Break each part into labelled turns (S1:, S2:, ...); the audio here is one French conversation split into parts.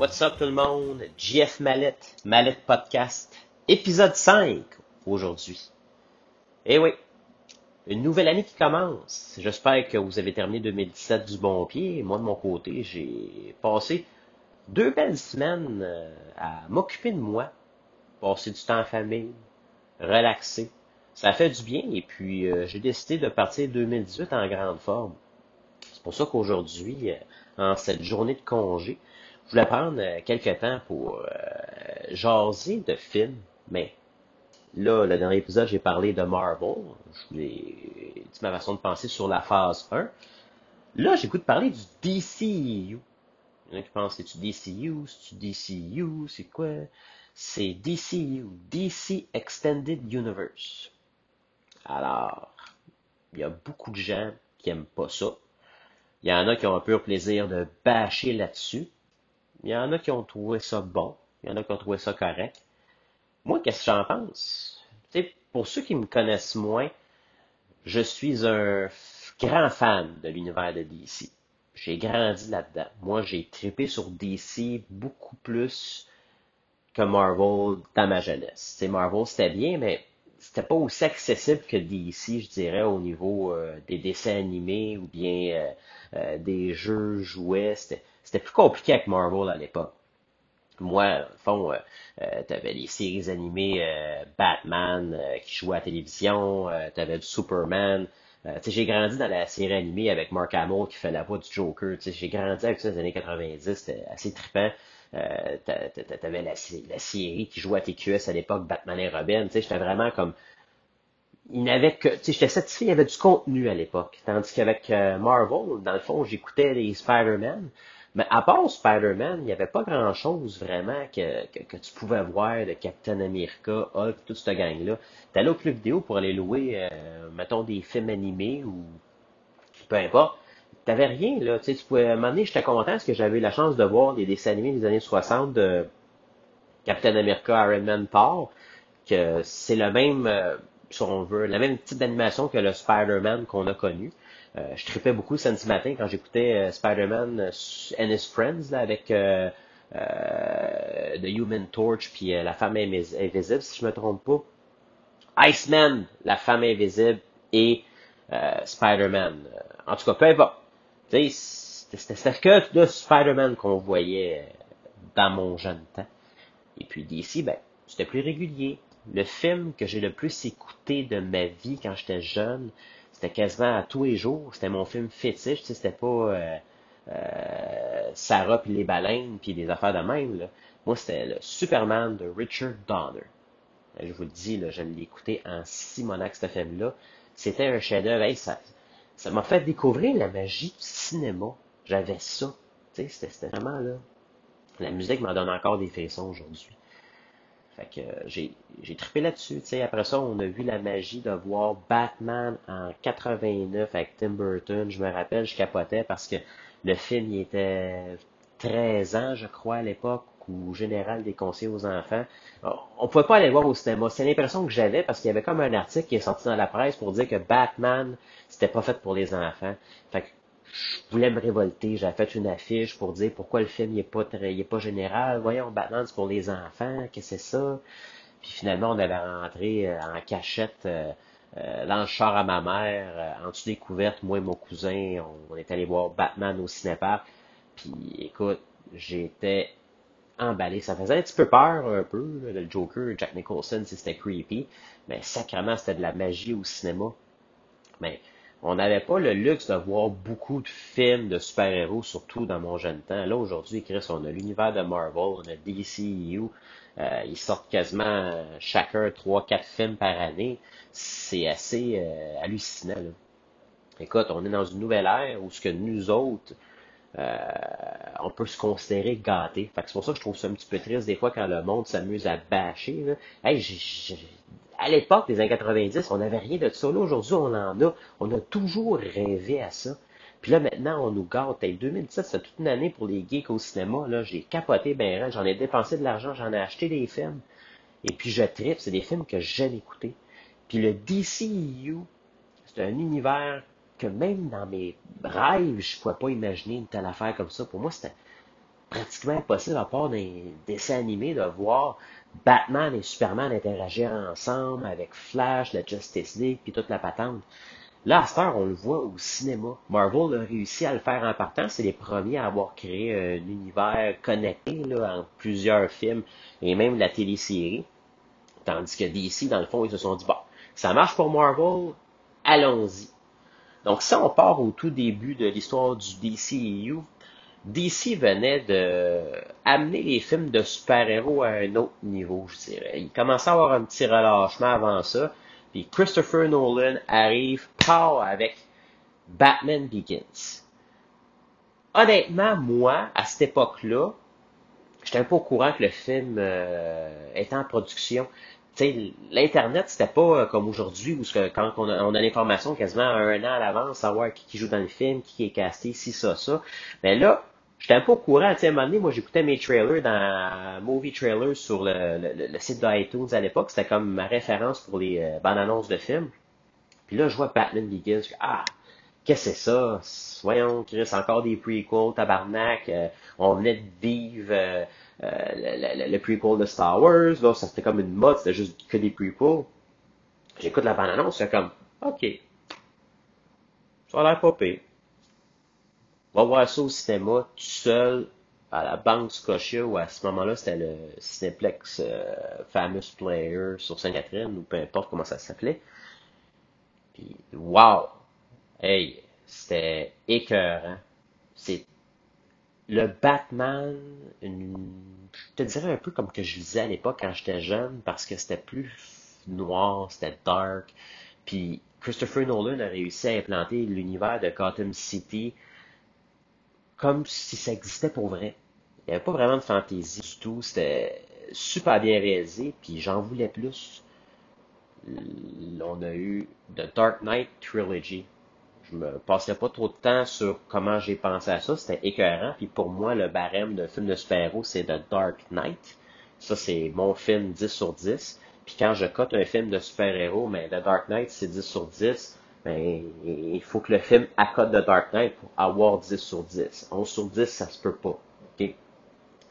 S1: What's up tout le monde? JF Mallette, Mallette Podcast, épisode 5 aujourd'hui. Eh oui, une nouvelle année qui commence. J'espère que vous avez terminé 2017 du bon pied. Moi de mon côté, j'ai passé deux belles semaines euh, à m'occuper de moi, passer du temps en famille, relaxer. Ça fait du bien et puis euh, j'ai décidé de partir 2018 en grande forme. C'est pour ça qu'aujourd'hui, euh, en cette journée de congé, je voulais prendre quelques temps pour jaser de films, mais là, le dernier épisode, j'ai parlé de Marvel. Je vous ai dit ma façon de penser sur la phase 1. Là, j'ai goût de parler du DCU. Il y en a qui pensent, c'est-tu DCU, c'est-tu DCU, c'est quoi? C'est DCU, DC Extended Universe. Alors, il y a beaucoup de gens qui aiment pas ça. Il y en a qui ont un pur plaisir de bâcher là-dessus. Il y en a qui ont trouvé ça bon. Il y en a qui ont trouvé ça correct. Moi, qu'est-ce que j'en pense? pour ceux qui me connaissent moins, je suis un grand fan de l'univers de DC. J'ai grandi là-dedans. Moi, j'ai trippé sur DC beaucoup plus que Marvel dans ma jeunesse. Marvel, c'était bien, mais c'était pas aussi accessible que DC, je dirais, au niveau euh, des dessins animés ou bien euh, euh, des jeux jouets. Plus compliqué avec Marvel à l'époque. Moi, au fond, tu avais les séries animées Batman qui jouaient à la télévision, tu avais du Superman, euh, j'ai grandi dans la série animée avec Mark Hamill qui fait la voix du Joker. J'ai grandi avec ça dans les années 90, c'était assez trippant. Euh, T'avais la, la, série qui jouait à TQS à l'époque, Batman et Robin. J'étais vraiment comme... Il n'avait que... J'étais satisfait, il y avait du contenu à l'époque. Tandis qu'avec euh, Marvel, dans le fond, j'écoutais les Spider-Man. Mais à part Spider-Man, il n'y avait pas grand-chose vraiment que, que, tu pouvais voir de Captain America, Hulk, toute cette gang-là. T'allais au club vidéo pour aller louer, euh, mettons, des films animés ou peu importe. T'avais rien, là. Tu sais, tu pouvais, à un moment donné, j'étais content parce que j'avais eu la chance de voir des dessins animés des années 60 de Captain America, Iron Man, Thor, que c'est le même, euh, si on veut, la même type d'animation que le Spider-Man qu'on a connu. Euh, je tripais beaucoup samedi matin quand j'écoutais euh, Spider-Man euh, and His Friends là, avec The Human Torch puis La Femme Invisible, si je me trompe pas. Iceman, La Femme Invisible et Spider-Man. En tout cas, peu importe. C'était que de Spider-Man qu'on voyait dans mon jeune temps. Et puis d'ici, ben, c'était plus régulier. Le film que j'ai le plus écouté de ma vie quand j'étais jeune, c'était quasiment à tous les jours. C'était mon film fétiche. C'était pas euh, euh, Sarah puis les baleines puis des affaires de même. Là. Moi, c'était le Superman de Richard Donner. Je vous le dis, là, je l'ai écouté en Simonac, ce film-là. C'était un chef-d'œuvre. ça, ça m'a fait découvrir la magie du cinéma. J'avais ça. C'était vraiment là. La musique m'en donne encore des frissons aujourd'hui. Que j'ai, trippé là-dessus. Après ça, on a vu la magie de voir Batman en 89 avec Tim Burton. Je me rappelle, je capotais parce que le film il était 13 ans, je crois, à l'époque, ou général des conseils aux enfants. On pouvait pas aller le voir au cinéma. C'est l'impression que j'avais parce qu'il y avait comme un article qui est sorti dans la presse pour dire que Batman, c'était pas fait pour les enfants. Je voulais me révolter. J'avais fait une affiche pour dire pourquoi le film n'est pas très, pas général. Voyons, Batman, c'est pour les enfants. Qu'est-ce que c'est ça? Puis finalement, on avait rentré euh, en cachette euh, euh, à ma mère, en dessous des couvertes, moi et mon cousin, on, est allé voir Batman au cinépark. Puis écoute, j'étais emballé. Ça faisait un petit peu peur, un peu, le Joker, Jack Nicholson, si c'était creepy. Mais sacrément, c'était de la magie au cinéma. Mais on n'avait pas le luxe de voir beaucoup de films de super-héros, surtout dans mon jeune temps. Là, aujourd'hui, Chris, on a l'univers de Marvel, on a DCEU. Euh, ils sortent quasiment euh, chacun trois, quatre films par année. C'est assez euh, hallucinant. Là. Écoute, on est dans une nouvelle ère où ce que nous autres, euh, on peut se considérer gâtés. Fait c'est pour ça que je trouve ça un petit peu triste des fois quand le monde s'amuse à bâcher. Là. Hey, à l'époque des années 90, on n'avait rien de ça. Là, aujourd'hui, on en a. On a toujours rêvé à ça. Puis là, maintenant, on nous gâte. Hey, 2017, c'est toute une année pour les geeks au cinéma. Là, j'ai capoté ben j'en ai dépensé de l'argent, j'en ai acheté des films. Et puis je tripe, c'est des films que j'aime écouter. Puis le DCEU, c'est un univers que même dans mes rêves, je ne pouvais pas imaginer une telle affaire comme ça. Pour moi, c'était pratiquement impossible, à part les dessins animés, de voir Batman et Superman interagir ensemble avec Flash, la Justice League, puis toute la patente. Là, à cette heure, on le voit au cinéma. Marvel a réussi à le faire en partant. C'est les premiers à avoir créé un univers connecté en plusieurs films et même la télésérie. Tandis que DC, dans le fond, ils se sont dit, bon, ça marche pour Marvel, allons-y. Donc, si on part au tout début de l'histoire du DCEU, DC venait de amener les films de super-héros à un autre niveau, je dirais. Il commençait à avoir un petit relâchement avant ça. Puis Christopher Nolan arrive, part avec Batman Begins. Honnêtement, moi, à cette époque-là, j'étais un peu au courant que le film euh, était en production. L'Internet, c'était pas euh, comme aujourd'hui, où quand on a, l'information quasiment un an à l'avance, savoir qui, joue dans le film, qui est casté, si, ça, ça. Mais là, J'étais un peu au courant, à un moment donné, moi j'écoutais mes trailers dans Movie Trailers sur le, le, site d'iTunes à l'époque. C'était comme ma référence pour les euh, bandes annonces de films. Puis là, je vois Batman Begins. Je ah, qu'est-ce que c'est ça? Voyons, Chris, encore des prequels, tabarnak. Euh, on venait de vivre euh, le, le, prequel de Star Wars. Là, ça c'était comme une mode, c'était juste que des prequels. J'écoute la bande annonce, c'est comme, ok. Ça a l'air pas pire va voir ça au cinéma tout seul à la Banque Scotia ou à ce moment-là c'était le Cineplex euh, Famous Player sur Sainte-Catherine ou peu importe comment ça s'appelait. Puis wow! Hey, c'était écœurant. C'est le Batman, je te dirais un peu comme que je disais à l'époque quand j'étais jeune, parce que c'était plus noir, c'était dark. Puis Christopher Nolan a réussi à implanter l'univers de Gotham City comme si ça existait pour vrai. Il n'y avait pas vraiment de fantaisie du tout. C'était super bien réalisé, puis j'en voulais plus. On a eu The Dark Knight Trilogy. Je me passerai pas trop de temps sur comment j'ai pensé à ça. C'était écœurant. Puis pour moi, le barème d'un film de super-héros, c'est The Dark Knight. Ça, c'est mon film 10 sur 10. Puis quand je cote un film de super-héros, mais The Dark Knight, c'est 10 sur 10 ben, il faut que le film accote de Dark Knight pour avoir 10 sur 10. 11 sur 10, ça se peut pas. ok?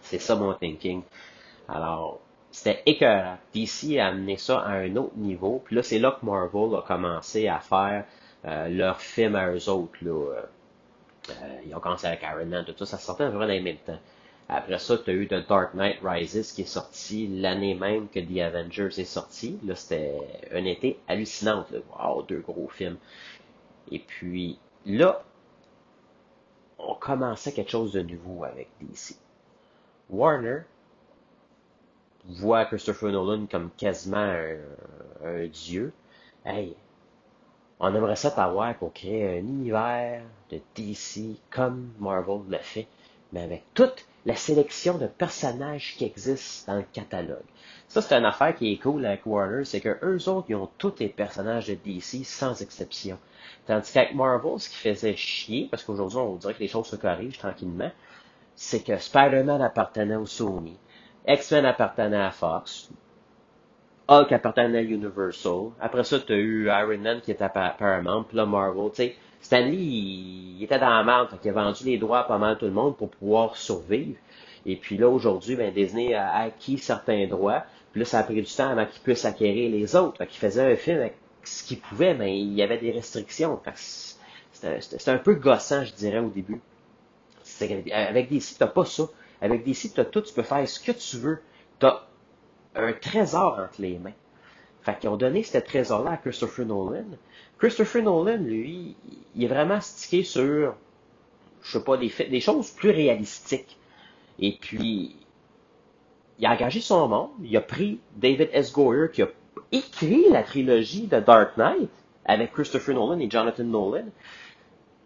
S1: C'est ça mon thinking. Alors, c'était écœurant. DC a amené ça à un autre niveau. Puis là, c'est là que Marvel a commencé à faire euh, leur film à eux autres. Là. Euh, ils ont commencé avec Iron Man, tout ça. Ça sortait vraiment dans le même temps. Après ça, tu as eu The Dark Knight Rises qui est sorti l'année même que The Avengers est sorti. Là, c'était un été hallucinant. Wow, deux gros films. Et puis là, on commençait quelque chose de nouveau avec DC. Warner voit Christopher Nolan comme quasiment un, dieu. Hey, on aimerait ça t'avoir pour créer un univers de DC comme Marvel l'a fait, mais avec toutes la sélection de personnages qui existent dans le catalogue. Ça, c'est une affaire qui est cool avec Warner, c'est que eux autres, ils ont tous les personnages de DC sans exception. Tandis qu'avec Marvel, ce qui faisait chier, parce qu'aujourd'hui, on dirait que les choses se corrigent tranquillement, c'est que Spider-Man appartenait au Sony, X-Men appartenait à Fox, Hulk appartenait à Universal, après ça, tu as eu Iron Man qui était à Paramount, puis là, Marvel, tu sais, Stanley, il, était dans la merde, il a vendu les droits à pas mal tout le monde pour pouvoir survivre. Et puis là, aujourd'hui, ben, Disney a acquis certains droits. Puis là, ça a pris du temps avant qu'il puisse acquérir les autres. Fait qu'il faisait un film avec ce qu'il pouvait, mais il y avait des restrictions. C'était un peu gossant, je dirais, au début. Avec DC, t'as pas ça. Avec DC, t'as tout, tu peux faire ce que tu veux. T'as un trésor entre les mains. Fait qu'ils ont donné ce trésor-là à Christopher Nolan. Christopher Nolan, lui, il est vraiment stické sur, je sais pas, des, choses plus réalistiques. Et puis, il a engagé son monde. Il a pris David S. Goyer, qui a écrit la trilogie de Dark Knight avec Christopher Nolan et Jonathan Nolan.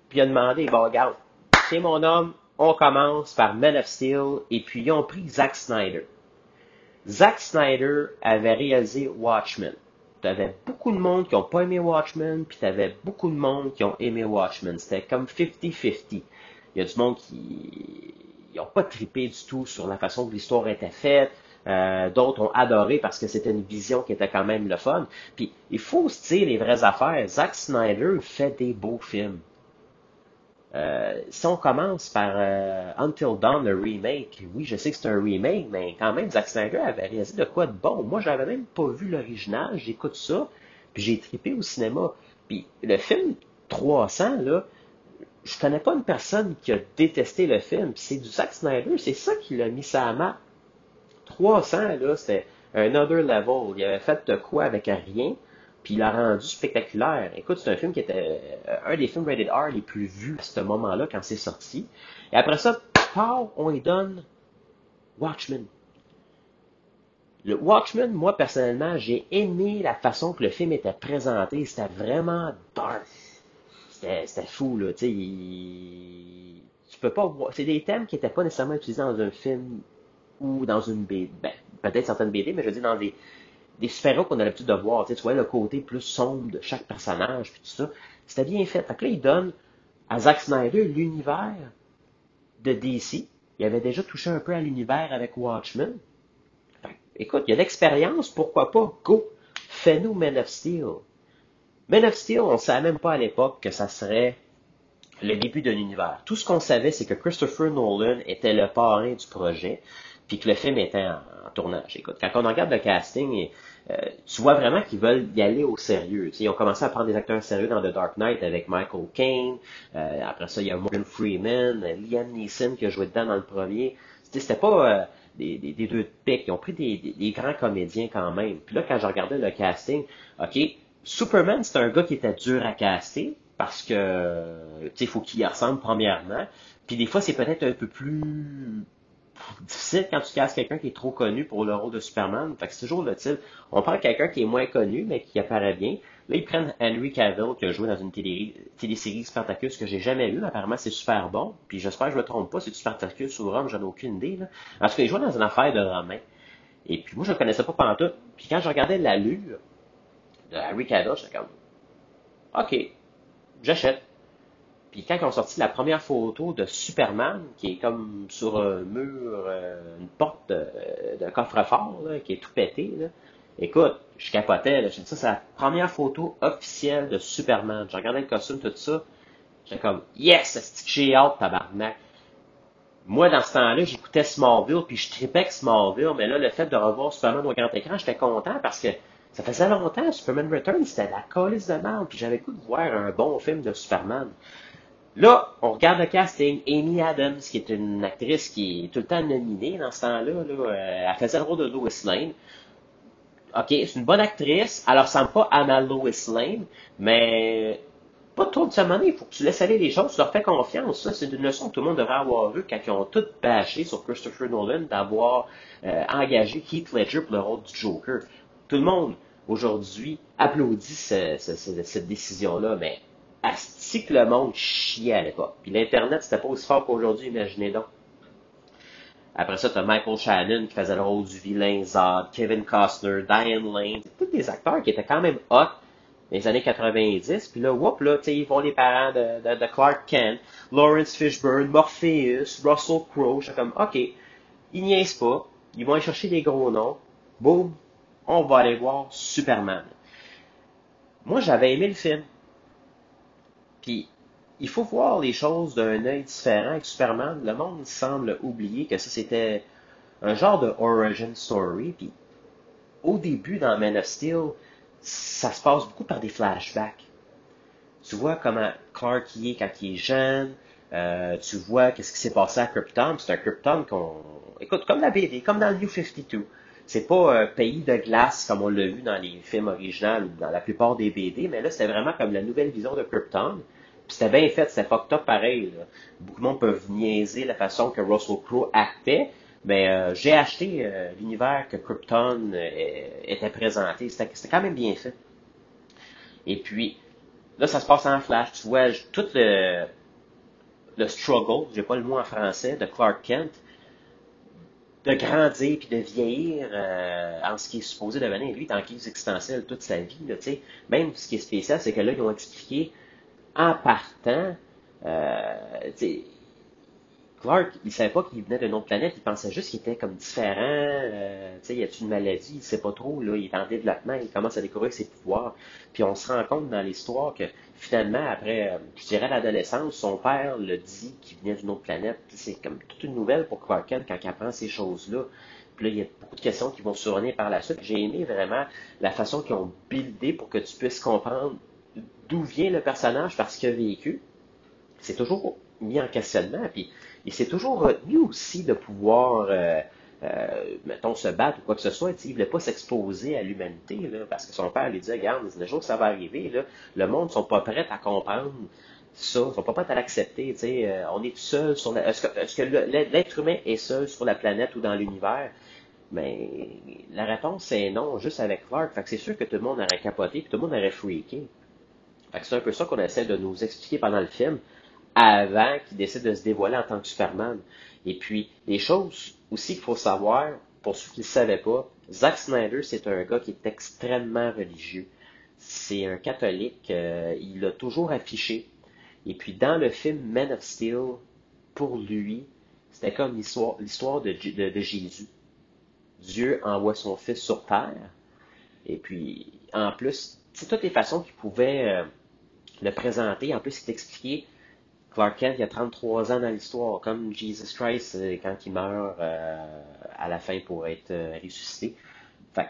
S1: Puis il a demandé, bon, regarde, c'est mon homme, on commence par Man of Steel, et puis ils ont pris Zack Snyder. Zack Snyder avait réalisé Watchmen. T'avais beaucoup de monde qui ont pas aimé Watchmen, puis t'avais beaucoup de monde qui ont aimé Watchmen. C'était comme 50-50. Il y a du monde qui n'ont pas trippé du tout sur la façon que l'histoire était faite. Euh, d'autres ont adoré parce que c'était une vision qui était quand même le fun. Puis il faut se dire les vraies affaires. Zack Snyder fait des beaux films. Euh, si on commence par euh, Until Dawn, le remake, oui, je sais que c'est un remake, mais quand même, Zack Snyder avait réalisé de quoi de bon. Moi, j'avais même pas vu l'original, j'écoute ça, puis j'ai trippé au cinéma. Puis le film 300, là, je connais pas une personne qui a détesté le film. C'est du Zack Snyder, c'est ça qui l'a mis ça à map. 300, là, c'était un other level. Il avait fait de quoi avec rien puis il l'a rendu spectaculaire. Écoute, c'est un film qui était euh, un des films rated R les plus vus à ce moment-là quand c'est sorti. Et après ça, pow, on lui donne Watchmen. Le Watchmen, moi personnellement, j'ai aimé la façon que le film était présenté. C'était vraiment dark. C'était fou, là. Tu tu peux pas voir. C'est des thèmes qui n'étaient pas nécessairement utilisés dans un film ou dans une BD. Ben, peut-être certaines BD, mais je veux dire dans des, des super qu'on a l'habitude de voir. Tu, le côté plus sombre de chaque personnage, puis tout ça. C'était bien fait. Fait là, il donne à Zack Snyder l'univers de DC. Il avait déjà touché un peu à l'univers avec Watchmen. écoute, il y a l'expérience, pourquoi pas? Go! Fais-nous Man of Steel. Man of Steel, on ne savait même pas à l'époque que ça serait le début d'un univers. Tout ce qu'on savait, c'est que Christopher Nolan était le parrain du projet puis que le film était en, tournage. Écoute, quand on regarde le casting, euh, tu vois vraiment qu'ils veulent y aller au sérieux. ils ont commencé à prendre des acteurs sérieux dans The Dark Knight avec Michael Caine. Euh, après ça, il y a Morgan Freeman, euh, Liam Neeson qui a joué dedans dans le premier. C'était pas des, des, deux de. Ils ont pris des, grands comédiens quand même. Puis là, quand je regardais le casting, OK, Superman, c'est un gars qui était dur à caster parce que, tu sais, il faut qu'il y ressemble premièrement. Puis des fois, c'est peut-être un peu plus difficile quand tu casses quelqu'un qui est trop connu pour le rôle de Superman. Fait que c'est toujours le type. On prend quelqu'un qui est moins connu, mais qui apparaît bien. Là, ils prennent Henry Cavill, qui a joué dans une télé, télésérie Spartacus que j'ai jamais vu. Apparemment, c'est super bon. Puis j'espère que je me trompe pas, c'est Spartacus ou Rome, j'en ai aucune idée. Là. En tout cas, il dans une affaire de Romain. Et puis moi, je ne connaissais pas pendant tout. Puis quand je regardais l'allure de Henry Cavill, j'étais comme, OK, j'achète. Puis quand ils ont sorti la première photo de Superman, qui est comme sur un mur, euh, une porte de, coffre-fort, qui est tout pété, là, écoute, je capotais. Là, je ça, c'est la première photo officielle de Superman. J'ai regardé le costume, tout ça. J'étais comme, yes, c'est j'ai hâte, tabarnak. Moi, dans ce temps-là, j'écoutais Smallville, puis je tripais Smallville, mais là, le fait de revoir Superman au grand écran, j'étais content parce que ça faisait longtemps, Superman Returns, c'était la colisse de merde, puis j'avais le goût de voir un bon film de Superman. Là, on regarde le casting. Amy Adams, qui est une actrice qui est tout le temps nominée dans ce temps-là, là, euh, elle faisait le rôle de Lois Lane. OK, c'est une bonne actrice. Elle ressemble pas à ma Lois Lane, mais pas trop de ce il faut que tu laisses aller les choses, tu leur fais confiance. Ça, c'est une leçon que tout le monde devrait avoir eu quand ils ont tout bâché sur Christopher Nolan d'avoir euh, engagé Heath Ledger pour le rôle du Joker. Tout le monde, aujourd'hui, applaudit cette décision-là, mais Asti que le monde chiait à l'époque. Puis l'Internet, c'était pas aussi fort qu'aujourd'hui, imaginez donc. Après ça, t'as Michael Shannon qui faisait le rôle du vilain Zod, Kevin Costner, Diane Lane, tous des acteurs qui étaient quand même hot dans les années 90. Puis là, whoop, là, tu sais, ils vont les parents de, Clark Kent, Lawrence Fishburne, Morpheus, Russell Crowe. J'étais comme, OK, ils niaisent pas. Ils vont aller chercher des gros noms. Boum, on va aller voir Superman. Moi, j'avais aimé le film. Puis, il faut voir les choses d'un œil différent avec Superman. Le monde semble oublier que ça, c'était un genre de origin story. Puis, au début, dans Man of Steel, ça se passe beaucoup par des flashbacks. Tu vois comment Clark y est quand il est jeune. Euh, tu vois qu'est-ce qui s'est passé à Krypton. C'est un Krypton qu'on... Écoute, comme la BD, comme dans le New 52. C'est pas un pays de glace comme on l'a vu dans les films originaux ou dans la plupart des BD, mais là, c'était vraiment comme la nouvelle vision de Krypton. Puis c'était bien fait, c'était fucked up pareil. Beaucoup de monde peuvent niaiser la façon que Russell Crowe actait, mais euh, j'ai acheté euh, l'univers que Krypton euh, était présenté. C'était quand même bien fait. Et puis, là, ça se passe en flash. Tu vois tout le, le struggle, j'ai pas le mot en français, de Clark Kent de grandir puis de vieillir euh, en ce qui est supposé devenir. Lui, il est en existentielle toute sa vie. Là, Même ce qui est spécial, c'est que là, ils ont expliqué en partant, euh, Clark, il savait pas qu'il venait d'une autre planète, il pensait juste qu'il était comme différent, euh, tu sais, y a une maladie, il sait pas trop, là, il est en développement, il commence à découvrir ses pouvoirs, puis on se rend compte dans l'histoire que finalement, après, euh, je dirais l'adolescence, son père le dit qu'il venait d'une autre planète, c'est comme toute une nouvelle pour Clark quand il apprend ces choses-là. Puis là, il y a beaucoup de questions qui vont survenir par la suite. J'ai aimé vraiment la façon qu'ils ont buildé pour que tu puisses comprendre d'où vient le personnage parce qu'il a vécu. C'est toujours mis en questionnement, puis il s'est toujours retenu aussi de pouvoir, euh, euh, mettons, se battre ou quoi que ce soit. Il ne voulait pas s'exposer à l'humanité, parce que son père lui disait, regarde, le jour que ça va arriver, le monde ne sont pas prêts à comprendre ça, ils ne sont pas prêts à l'accepter. Euh, on est seul sur la... Est-ce que, l'être humain est seul sur la planète ou dans l'univers? Mais la réponse c'est non, juste avec Clark. C'est sûr que tout le monde aurait capoté, puis tout le monde aurait freaké. C'est un peu ça qu'on essaie de nous expliquer pendant le film avant qu'il décide de se dévoiler en tant que Superman. Et puis, les choses aussi qu'il faut savoir, pour ceux qui ne savaient pas, Zack Snyder, c'est un gars qui est extrêmement religieux. C'est un catholique, euh, il l'a toujours affiché. Et puis, dans le film Man of Steel, pour lui, c'était comme l'histoire de, Jésus. Dieu envoie son fils sur terre. Et puis, en plus, c'est toutes les façons qu'il pouvait euh, le présenter. En plus, il expliqué Clark Kent, il y a 33 ans dans l'histoire, comme Jesus Christ euh, quand il meurt euh, à la fin pour être euh, ressuscité. Fait,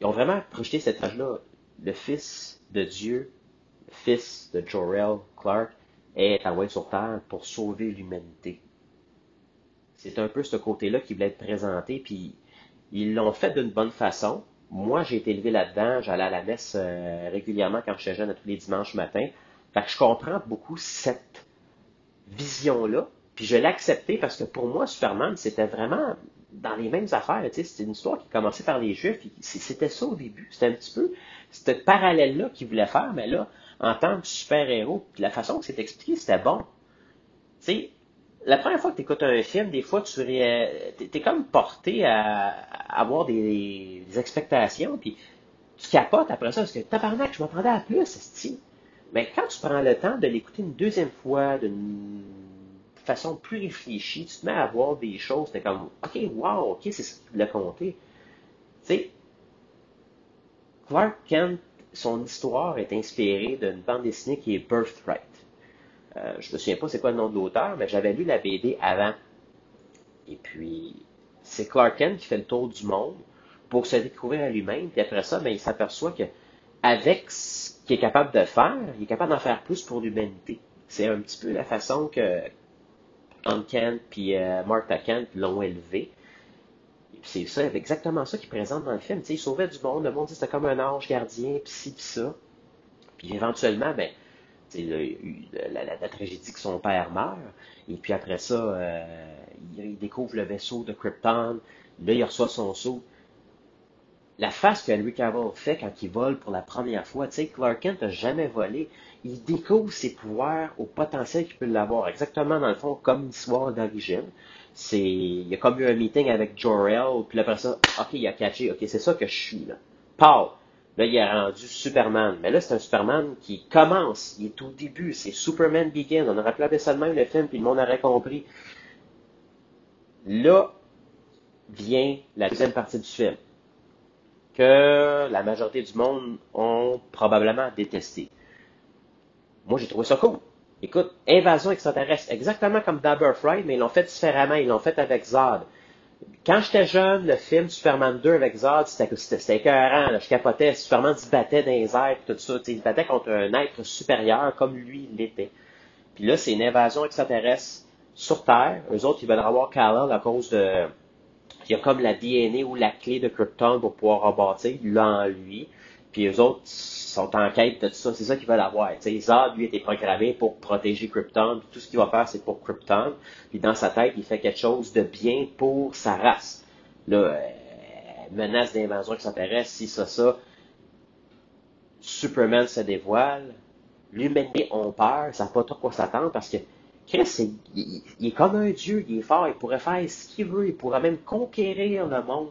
S1: ils ont vraiment projeté cette image-là. Le Fils de Dieu, le Fils de Jor-El Clark, est envoyé sur Terre pour sauver l'humanité. C'est un peu ce côté-là qui voulait être présenté, puis ils l'ont fait d'une bonne façon. Moi, j'ai été élevé là-dedans, j'allais à la messe régulièrement quand j'étais jeune, tous les dimanches matin. Fait que je comprends beaucoup cette vision-là. Puis je l'ai parce que pour moi, Superman, c'était vraiment dans les mêmes affaires. C'était une histoire qui commençait par les Juifs. C'était ça au début. C'était un petit peu ce parallèle-là qu'il voulait faire, mais là, en tant que super-héros, la façon que c'est expliqué, c'était bon. Tu sais, la première fois que tu écoutes un film, des fois, tu es, es comme porté à, avoir des, expectations, puis tu capotes après ça, parce que tabarnak, je m'attendais à plus, style. Mais quand tu prends le temps de l'écouter une deuxième fois, d'une façon plus réfléchie, tu te mets à voir des choses, t'es comme, OK, wow, OK, c'est ce qu'il a compté. Tu sais, Clark Kent, son histoire est inspirée d'une bande dessinée qui est Birthright. Euh, je me souviens pas c'est quoi le nom de l'auteur, mais j'avais lu la BD avant. Et puis, c'est Clark Kent qui fait le tour du monde pour se découvrir à lui-même. Puis après ça, ben, il s'aperçoit que avec qu'il est capable de faire, il est capable d'en faire plus pour l'humanité. C'est un petit peu la façon que Kent puis euh, Martha Kent l'ont élevé. C'est ça, exactement ça qu'il présente dans le film. il sauvait du monde, le monde c'était comme un ange gardien, puis ci, puis ça. Puis éventuellement, ben, la, la, la, tragédie que son père meurt, et puis après ça, euh, il, il, découvre le vaisseau de Krypton, là il reçoit son saut la face que Henry Cavill fait quand il vole pour la première fois, tu sais, Clark Kent n'a jamais volé. Il découvre ses pouvoirs au potentiel qu'il peut l'avoir. Exactement, dans le fond, comme l'histoire d'origine. C'est, il y a comme eu un meeting avec Jor-El, puis après ça, ok, il a catché, ok, c'est ça que je suis, là. Paul. Là, il a rendu Superman. Mais là, c'est un Superman qui commence. Il est au début. C'est Superman Begin. On aurait pu appeler ça de même le film, puis le monde aurait compris. Là vient la deuxième partie du film que la majorité du monde ont probablement détesté. Moi, j'ai trouvé ça cool. Écoute, Invasion extraterrestre, exactement comme Dabber Fried, mais ils l'ont fait différemment. Ils l'ont fait avec Zod. Quand j'étais jeune, le film Superman 2 avec Zod, c'était écœurant. Là. Je capotais. Superman se battait dans les airs, tout ça. il se battait contre un être supérieur comme lui l'était. Puis là, c'est une invasion extraterrestre sur Terre. Eux autres, ils veulent avoir Kal-El à cause de il y a comme la DNA ou la clé de Krypton pour pouvoir rebâtir, là en lui. Puis les autres sont en quête de tout ça. C'est ça qu'ils veulent avoir. sais, Zod, lui, était programmé pour protéger Krypton. Tout ce qu'il va faire, c'est pour Krypton. Puis dans sa tête, il fait quelque chose de bien pour sa race. Là, euh, menace d'invasion qui s'intéresse, si ça, ça. Superman se dévoile. L'humanité ont peur. Ça n'a pas trop quoi s'attendre parce que Chris, il, est comme un dieu, il est fort, il pourrait faire ce qu'il veut, il pourrait même conquérir le monde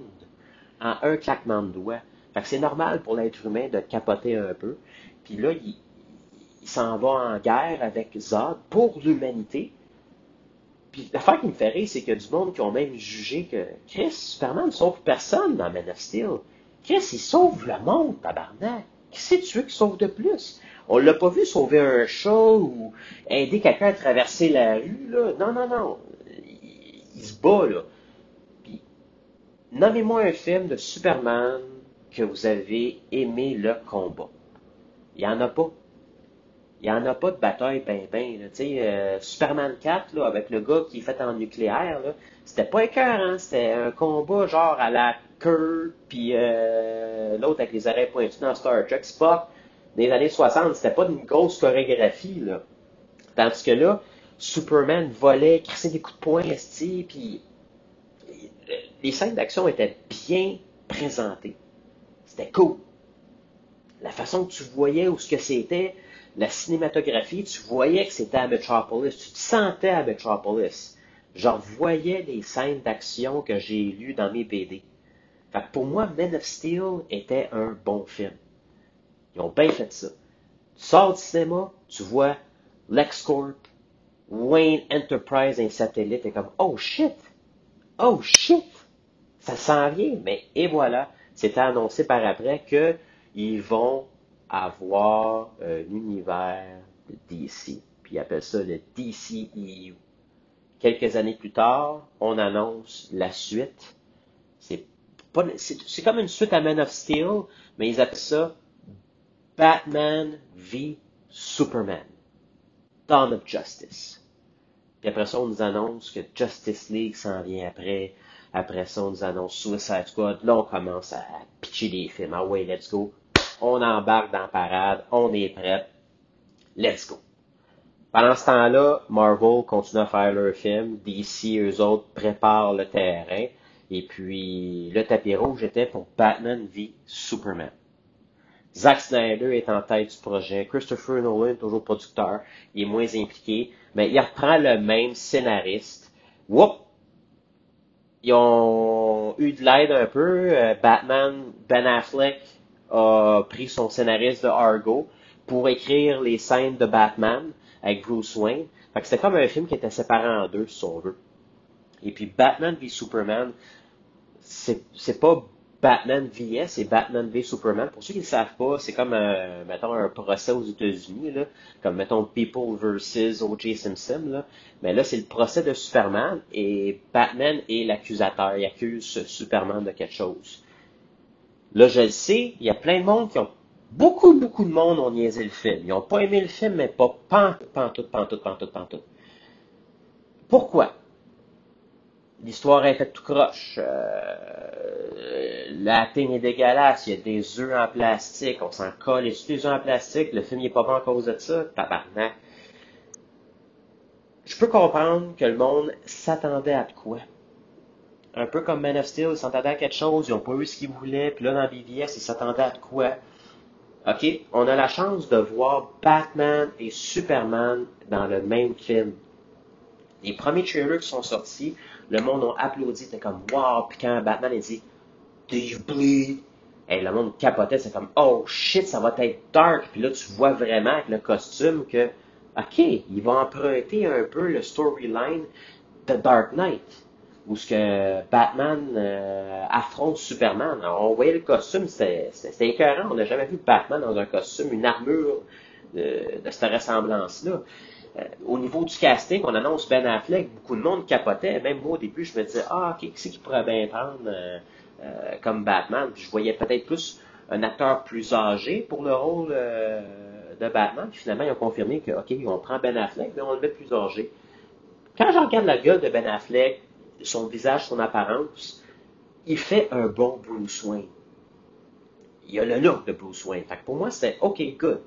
S1: en un claquement de doigts. Fait que c'est normal pour l'être humain de capoter un peu. Puis là, il, s'en va en guerre avec Zod pour l'humanité. Puis l'affaire qui me fait rire, c'est qu'il y a du monde qui ont même jugé que Chris, Superman ne sauve personne dans Man of Steel. Chris, il sauve le monde, tabarnak. Qui c'est tu qu'il sauve de plus? On l'a pas vu sauver un chat ou aider quelqu'un à traverser la rue, là. Non, non, non. Il, se bat, là. Puis, nommez-moi un film de Superman que vous avez aimé le combat. Il n'y en a pas. Il n'y en a pas de bataille ben ben. Sais, euh, Superman 4, là, avec le gars qui est fait en nucléaire, là, c'était pas écœurant. C'était un combat genre à la Kurt, puis euh, l'autre avec les oreilles pointues dans Star Trek. Dans les années 60, c'était pas une grosse chorégraphie, là. Tandis que là, Superman volait, crissait des coups de poing, puis les scènes d'action étaient bien présentées. C'était cool. La façon que tu voyais où ce que c'était, la cinématographie, tu voyais que c'était à Metropolis, tu te sentais à Metropolis. Genre, voyais les scènes d'action que j'ai lues dans mes BD. Fait que pour moi, Men of Steel était un bon film. Ils ont bien fait ça. Tu sors du cinéma, tu vois LexCorp, Wayne Enterprise, un satellite, et comme, oh shit! Oh shit! Ça s'en vient, mais et voilà, c'était annoncé par après qu'ils vont avoir un univers de DC. Puis ils appellent ça le DCEU. Quelques années plus tard, on annonce la suite. C'est comme une suite à Man of Steel, mais ils appellent ça Batman v Superman. Dawn of Justice. Puis après ça, on nous annonce que Justice League s'en vient après. Après ça, on nous annonce Suicide Squad. Là, on commence à pitcher des films. Ah ouais, let's go on embarque dans la parade, on est prêt, let's go. Pendant ce temps-là, Marvel continue à faire leur film, DC, eux autres, préparent le terrain, et puis le tapis rouge était pour Batman v Superman. Zack Snyder est en tête du projet, Christopher Nolan, toujours producteur, il est moins impliqué, mais il reprend le même scénariste. Whoop! Ils ont eu de l'aide un peu. Euh, Batman, Ben Affleck, a pris son scénariste de Argo pour écrire les scènes de Batman avec Bruce Wayne. Fait que c'était comme un film qui était séparé en deux, si on veut. Et puis Batman v Superman, c'est, c'est pas Batman vs, c'est Batman v Superman. Pour ceux qui ne savent pas, c'est comme, un, mettons, un procès aux États-Unis, là, comme, mettons, People vs. O.J. Simpson. Là. Mais là, c'est le procès de Superman et Batman est l'accusateur. Il accuse Superman de quelque chose. Là, je le sais, il y a plein de monde qui ont. Beaucoup, beaucoup de monde ont niaisé le film. Ils n'ont pas aimé le film, mais pas pantoute, pantoute, pantoute, pantoute, pantoute. Pourquoi? L'histoire est faite tout croche. Euh, la thème est dégueulasse. Il y a des œufs en plastique. On s'en colle. Et des œufs en plastique? Le film n'est pas bon à cause de ça? Tabarnak. Je peux comprendre que le monde s'attendait à de quoi un peu comme Man of Steel, ils s'attendaient à quelque chose, ils n'ont pas eu ce qu'ils voulaient, puis là, dans BVS, ils s'attendaient à quoi? OK, on a la chance de voir Batman et Superman dans le même film. Les premiers trailers qui sont sortis, le monde a applaudi, c'était comme wow, puis quand Batman a dit Do you bleed? Et le monde capotait, c'est comme oh shit, ça va être dark, puis là tu vois vraiment avec le costume que OK, il va emprunter un peu le storyline de Dark Knight où ce que Batman euh, affronte Superman. on voyait le costume, c'était écœurant. On n'a jamais vu Batman dans un costume, une armure de, cette ressemblance-là. Euh, au niveau du casting, on annonce Ben Affleck, beaucoup de monde capotait. Même moi, au début, je me disais, ah, qui c'est qui pourrait bien prendre euh, comme Batman? je voyais peut-être plus un acteur plus âgé pour le rôle de Batman. Puis finalement, ils ont confirmé que, OK, on prend Ben Affleck, mais on le met plus âgé. Quand je regarde la gueule de Ben Affleck, son visage, son apparence, il fait un bon Bruce Wayne. Il a le look de Bruce Wayne. Fait pour moi, c'était OK, good.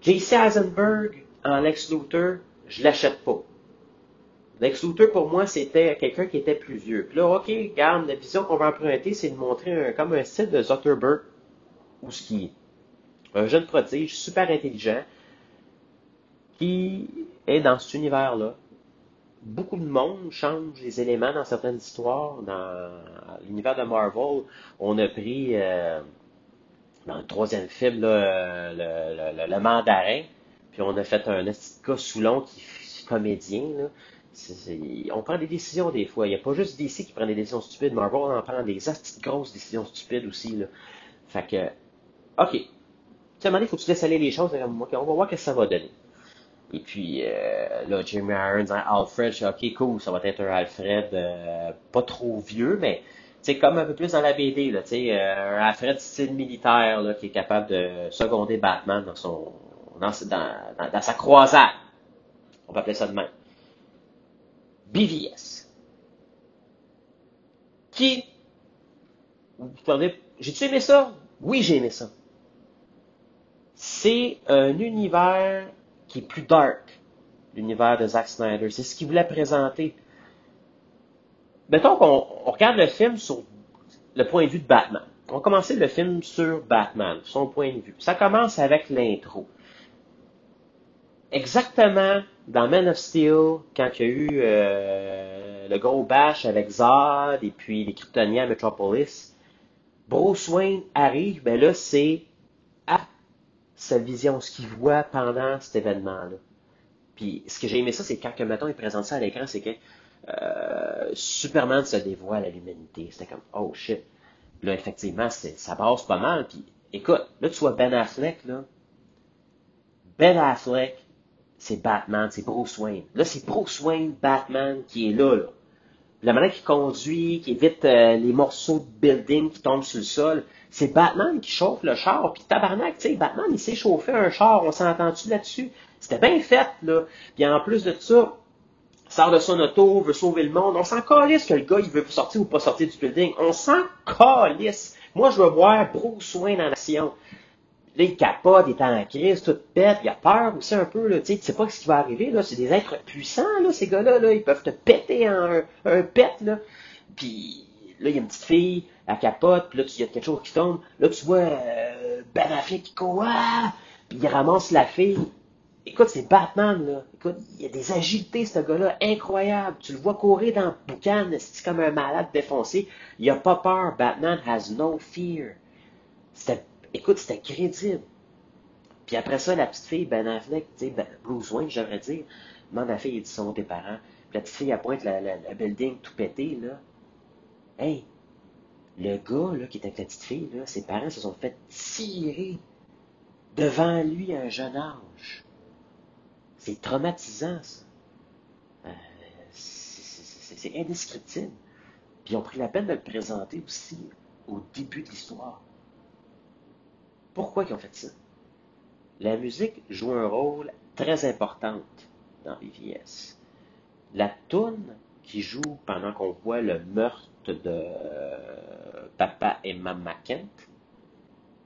S1: J.C. Eisenberg en Lex Luthor, je l'achète pas. Lex Luthor, pour moi, c'était quelqu'un qui était plus vieux. Puis là, OK, regarde, la vision qu'on va emprunter, c'est de montrer comme un style de Zuckerberg, ou ce qui un jeune prodige super intelligent, qui est dans cet univers-là, beaucoup de monde change les éléments dans certaines histoires. Dans l'univers de Marvel, on a pris euh, dans le troisième film le, mandarin, puis on a fait un gars Soulon qui est comédien. on prend des décisions des fois. Il n'y a pas juste DC qui prend des décisions stupides. Marvel en prend des grosses décisions stupides aussi. Là. Fait que, OK. Tu il faut que tu laisses aller les choses. On va voir ce que ça va donner. Et puis, euh, là, Jimmy Irons, Alfred, je OK, cool, ça va être un Alfred euh, pas trop vieux, mais c'est comme un peu plus dans la BD, là, euh, un Alfred style militaire, là, qui est capable de seconder Batman dans son, dans, sa croisade. On va appeler ça de même. BVS. Qui, vous j'ai-tu aimé ça? Oui, j'ai aimé ça. C'est un univers qui est plus dark, l'univers de Zack Snyder. C'est ce qu'il voulait présenter. Mettons qu'on regarde le film sur le point de vue de Batman. On va commencer le film sur Batman, son point de vue. Ça commence avec l'intro. Exactement dans Man of Steel, quand il y a eu euh, le gros bash avec Zod et puis les Kryptoniens à Metropolis, Bruce Wayne arrive, ben là, c'est à sa vision, ce qu'il voit pendant cet événement-là. Puis ce que j'ai aimé ça, c'est quand, mettons, il présente ça à l'écran, c'est que euh, Superman se dévoile à l'humanité. C'était comme, oh shit. Là, effectivement, ça passe pas mal. Puis écoute, là, tu vois Ben Affleck, là. Ben Affleck, c'est Batman, c'est Bruce Wayne. Là, c'est Bruce Wayne, Batman, qui est là, là. La manière qu'il conduit, qui évite euh, les morceaux de building qui tombent sur le sol, c'est Batman qui chauffe le char. Puis tabarnak, tu sais, Batman, il sait chauffer un char. On s'entend-tu là-dessus? C'était bien fait, là. Puis en plus de ça, sort de son auto, veut sauver le monde. On s'en calisse que le gars, il veut sortir ou pas sortir du building. On s'en calisse. Moi, je veux voir Bruce Wayne en action. Là, il capote, il est en crise, tout pète, il a peur aussi un peu, là, tu sais, tu sais pas ce qui va arriver, là, c'est des êtres puissants, là, ces gars-là, là, ils peuvent te péter en un, un pet, là. Puis là, il y a une petite fille, elle capote, puis là, il y a quelque chose qui tombe, là, tu vois euh, Ben qui court, ah! puis il ramasse la fille. Écoute, c'est Batman, là. Écoute, il y a des agilités, ce gars-là, incroyable. Tu le vois courir dans le boucan, c'est comme un malade défoncé. Il a pas peur. Batman has no fear. C'était Écoute, c'était crédible. Puis après ça, la petite fille, Ben Affleck, tu sais, ben, Bruce Wayne, j'aimerais dire, demande à la fille, ils sont tes parents. Puis la petite fille, elle pointe la, building tout pété, là. Hey, le gars, là, qui était avec la petite fille, là, ses parents se sont fait tirer devant lui à un jeune âge. C'est traumatisant, ça. Euh, c'est indescriptible. Puis ils ont pris la peine de le présenter aussi au début de l'histoire. Pourquoi ils ont fait ça? La musique joue un rôle très important dans VVS. La toune qui joue pendant qu'on voit le meurtre de euh, papa et maman Kent,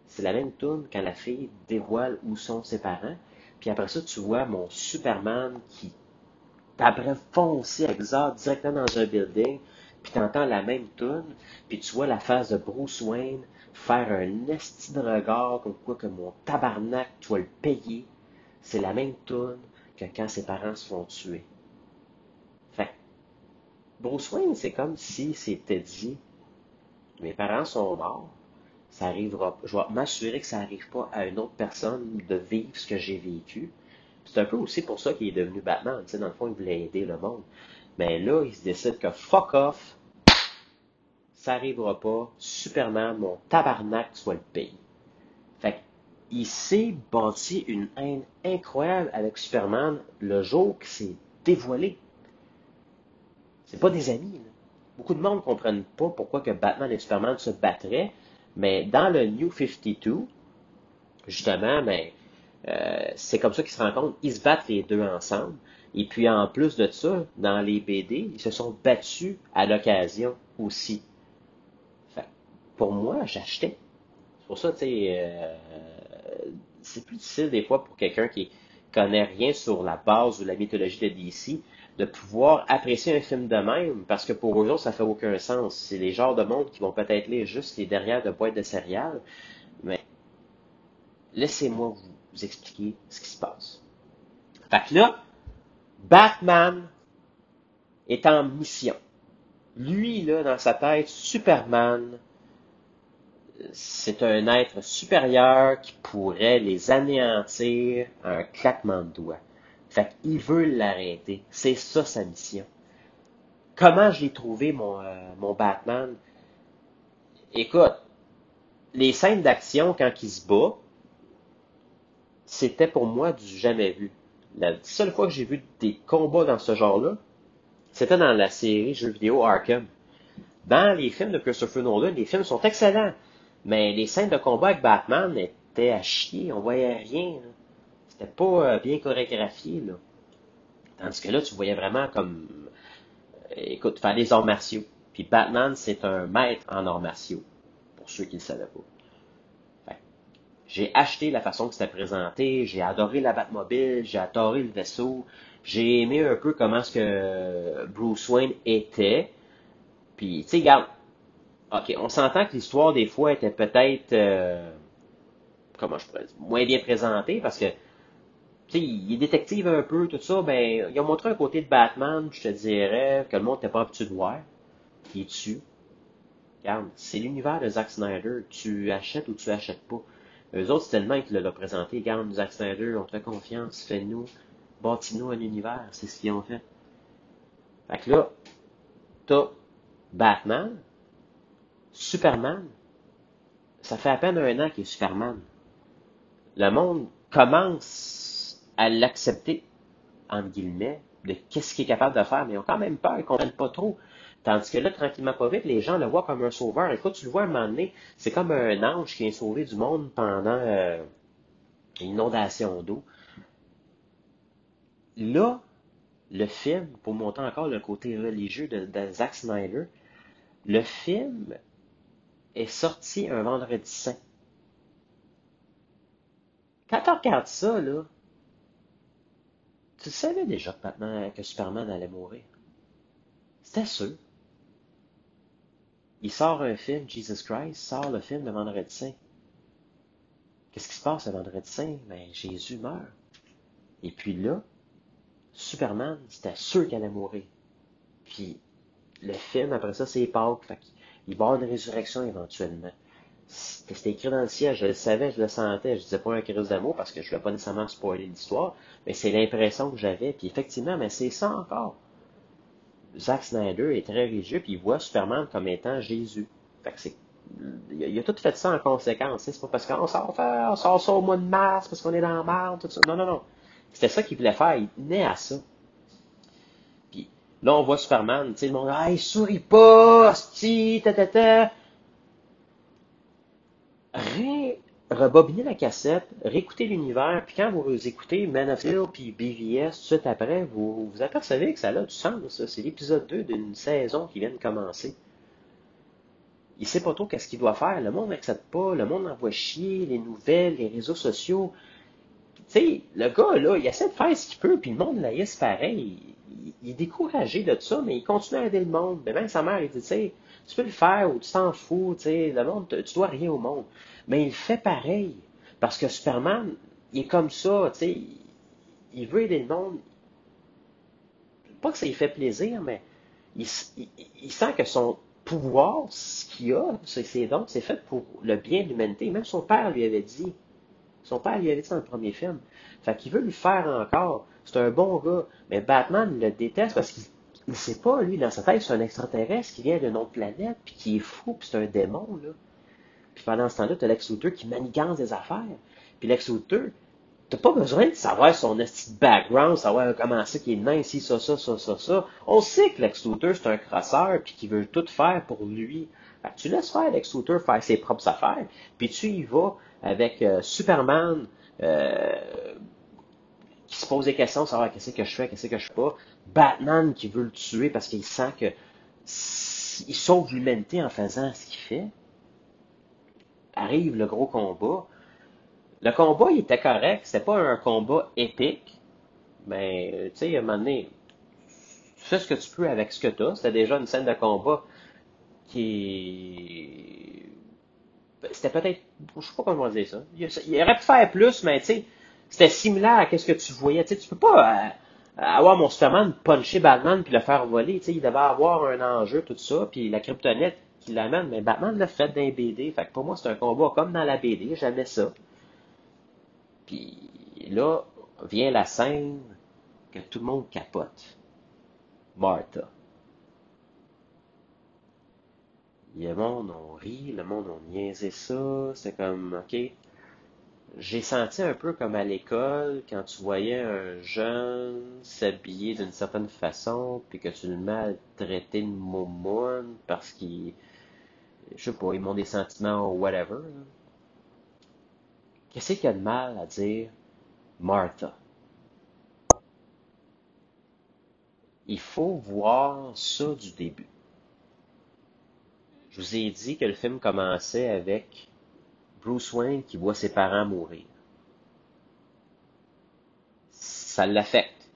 S1: c'est la même toune quand la fille dévoile où sont ses parents. Puis après ça, tu vois mon Superman qui après foncer avec Zod directement dans un building, puis tu entends la même toune, puis tu vois la face de Bruce Wayne faire un esti de regard comme quoi que mon tabarnak, tu vas le payer, c'est la même toune que quand ses parents se font tuer. Fait Bruce Wayne, c'est comme si c'était dit, mes parents sont morts, ça arrivera Je vais m'assurer que ça n'arrive pas à une autre personne de vivre ce que j'ai vécu. C'est un peu aussi pour ça qu'il est devenu Batman. Tu sais, dans le fond, il voulait aider le monde. Mais là, il se décide que fuck off, ça arrivera pas. Superman, mon tabarnak, soit le pays. Fait il s'est bâti une haine incroyable avec Superman le jour qu'il s'est dévoilé. C'est pas des amis. Beaucoup de monde ne comprennent pas pourquoi que Batman et Superman se battraient, mais dans le New 52, justement, ben, euh, c'est comme ça qu'ils se rencontrent. Ils se battent les deux ensemble. Et puis en plus de ça, dans les BD, ils se sont battus à l'occasion aussi pour moi, j'achetais. C'est pour ça, tu sais, euh, c'est plus difficile des fois pour quelqu'un qui connaît rien sur la base ou la mythologie de DC de pouvoir apprécier un film de même, parce que pour eux autres, ça fait aucun sens. C'est les genres de monde qui vont peut-être lire juste les derrière de boîtes de céréales, mais laissez-moi vous expliquer ce qui se passe. Fait que là, Batman est en mission. Lui, là, dans sa tête, Superman, c'est un être supérieur qui pourrait les anéantir à un claquement de doigts. Fait qu'il veut l'arrêter. C'est ça sa mission. Comment j'ai trouvé mon, euh, mon Batman? Écoute, les scènes d'action quand il se bat, c'était pour moi du jamais vu. La seule fois que j'ai vu des combats dans ce genre-là, c'était dans la série jeux vidéo Arkham. Dans les films de Christopher Nolan, les films sont excellents, mais les scènes de combat avec Batman étaient à chier, on voyait rien. C'était pas euh, bien chorégraphié. Là. Tandis que là, tu voyais vraiment comme, euh, écoute, faire des arts martiaux. Puis Batman, c'est un maître en arts martiaux, pour ceux qui ne le savaient pas. J'ai acheté la façon que c'était présenté, j'ai adoré la Batmobile, j'ai adoré le vaisseau, j'ai aimé un peu comment ce que Bruce Wayne était. Puis, tu sais, regarde, ok, on s'entend que l'histoire des fois était peut-être, euh, comment je pourrais dire, moins bien présentée parce que, tu sais, il détective un peu, tout ça, ben, ils ont montré un côté de Batman, je te dirais, que le monde n'était pas habitué de voir. Il est dessus. Regarde, c'est l'univers de Zack Snyder. Tu achètes ou tu achètes pas. Eux autres, c'est tellement qu'ils l'ont présenté. Regarde, Zack Snyder, on te fait confiance, fais-nous, bâtis-nous un univers. C'est ce qu'ils ont fait. Fait que là, t'as Batman, Superman. Ça fait à peine un an qu'il est Superman. Le monde commence à l'accepter, entre guillemets, de qu'est-ce qu'il est capable de faire, mais ils ont quand même peur, ils comprennent pas trop. Tandis que là, tranquillement pas vite, les gens le voient comme un sauveur. Écoute, tu le vois à un moment donné, c'est comme un ange qui est sauvé du monde pendant euh, une inondation d'eau. Là, le film, pour montrer encore le côté religieux de, de Zack Snyder, le film est sorti un vendredi saint. Quand tu regardes ça, là, tu savais déjà que, que Superman allait mourir. C'était sûr. Il sort un film, Jesus Christ, sort le film de Vendredi Saint. Qu'est-ce qui se passe le Vendredi Saint? Ben, Jésus meurt. Et puis là, Superman, c'était sûr qu'il allait mourir. Puis, le film, après ça, c'est Pâques. Il va y avoir une résurrection éventuellement. C'était écrit dans le ciel, je le savais, je le sentais, je disais pas un crise d'amour parce que je ne voulais pas nécessairement spoiler l'histoire, mais c'est l'impression que j'avais. Puis effectivement, mais c'est ça encore. Zack Snyder est très religieux, puis il voit Superman comme étant Jésus. Fait que c'est il a, tout fait ça en conséquence. C'est pas parce qu'on sort, on sort ça au mois de mars, parce qu'on est dans la merde, tout ça. Non, non, non. C'était ça qu'il voulait faire. Il tenait à ça. Là, on voit Superman, tu le monde, ah, il sourit pas, si, ta, ta, ta. Ré rebobiner la cassette, réécouter l'univers, puis quand vous écoutez Man of Steel puis BVS suite après, vous vous apercevez que ça a du sens. C'est l'épisode 2 d'une saison qui vient de commencer. Il sait pas trop qu'est-ce qu'il doit faire. Le monde n'accepte pas, le monde envoie chier, les nouvelles, les réseaux sociaux. Tu sais, le gars, là, il essaie de faire ce qu'il peut, puis le monde laisse pareil. Il, est découragé de ça, mais il continue à aider le monde. Mais même sa mère, il dit, tu sais, tu peux le faire ou tu t'en fous, tu sais, le monde, tu dois rien au monde. Mais il fait pareil. Parce que Superman, il est comme ça, tu sais, il veut aider le monde. Pas que ça lui fait plaisir, mais il, sent que son pouvoir, ce qu'il a, c'est donc, c'est fait pour le bien de l'humanité. Même son père lui avait dit. Son père lui avait dit dans le premier film. Fait qu'il veut lui faire encore. C'est un bon gars. Mais Batman le déteste parce qu'il ne sait pas, lui, dans sa tête, c'est un extraterrestre qui vient d'une autre planète, puis qui est fou, puis c'est un démon, là. Puis pendant ce temps-là, tu as Lex Luthor qui manigance des affaires. Puis Lex Luthor, t'as pas besoin de savoir son petit background, savoir comment c'est qu'il est nain, ici, ça, ça, ça, ça, ça. On sait que Lex Luthor, c'est un crasseur, puis qu'il veut tout faire pour lui. Tu laisses faire Lex Luthor faire ses propres affaires, puis tu y vas avec euh, Superman, euh, qui se pose des questions, savoir qu'est-ce que je fais, qu'est-ce que je fais pas. Batman qui veut le tuer parce qu'il sent que il sauve l'humanité en faisant ce qu'il fait arrive le gros combat. Le combat, il était correct. C'était pas un combat épique. Mais, tu sais, à un moment donné, tu fais ce que tu peux avec ce que tu as. C'était déjà une scène de combat qui. C'était peut-être. Je sais pas comment dire ça. Il, aurait pu faire plus, mais tu sais, c'était similaire à ce que tu voyais. Tu tu peux pas. Euh, avoir mon Superman puncher Batman puis le faire voler, tu sais, il devait avoir un enjeu, tout ça, puis la kryptonite qui l'amène, mais Batman l'a fait dans BD. Fait que pour moi, c'est un combat comme dans la BD, jamais ça. Puis là, vient la scène que tout le monde capote. Martha. Le monde, on rit, le monde, on niaisait ça. C'est comme, OK. J'ai senti un peu comme à l'école, quand tu voyais un jeune s'habiller d'une certaine façon, puis que tu le maltraitais de moumoune parce qu'il, je sais pas, ils m'ont des sentiments ou whatever. Qu'est-ce qu'il y a de mal à dire Martha? Il faut voir ça du début. Je vous ai dit que le film commençait avec Bruce Wayne qui voit ses parents mourir. Ça l'affecte.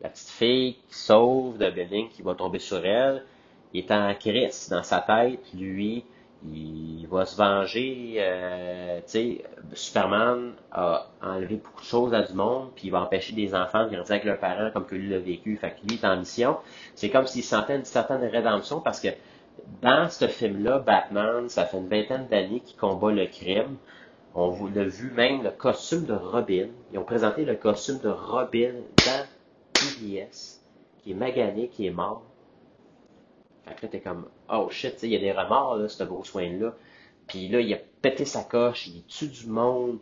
S1: La petite fille qui sauve de building qui va tomber sur elle, il est en crise dans sa tête, lui, il va se venger. Euh, Superman a enlevé beaucoup de choses à du monde, puis il va empêcher des enfants de grandir avec leurs parents comme que lui l'a vécu. Fait que lui est en mission. C'est comme s'il sentait une certaine rédemption parce que dans ce film-là, Batman, ça fait une vingtaine d'années qu'il combat le crime. On l'a vu même le costume de Robin. Ils ont présenté le costume de Robin dans PBS, qui est magané, qui est mort. Fait que là, t'es comme, oh shit, il y a des remords, là, ce gros soin-là. Puis là, il a pété sa coche, il tue du monde.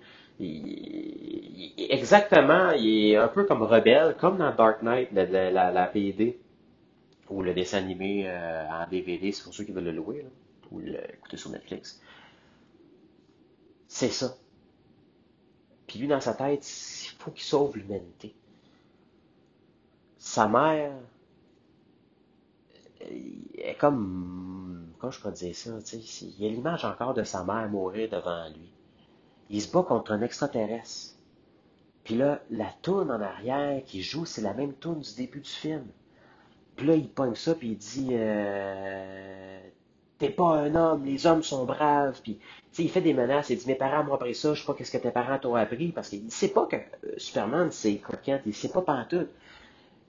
S1: exactement, il est un peu comme rebelle, comme dans Dark Knight, la, la, la BD, ou le dessin animé euh, en DVD, c'est pour ceux qui veulent le louer, là, ou l'écouter sur Netflix. C'est ça. Puis lui, dans sa tête, il faut qu'il sauve l'humanité. Sa mère, est comme, comment je peux dire ça, il y a l'image encore de sa mère mourir devant lui. Il se bat contre un extraterrestre. Puis là, la toune en arrière qui joue, c'est la même toune du début du film. Puis là, il pogne ça, puis il dit euh, T'es pas un homme, les hommes sont braves. Puis, il fait des menaces. Il dit Mes parents m'ont appris ça, je sais pas qu'est-ce que tes parents t'ont appris. Parce qu'il sait pas que euh, Superman, c'est croquant, il sait pas tout.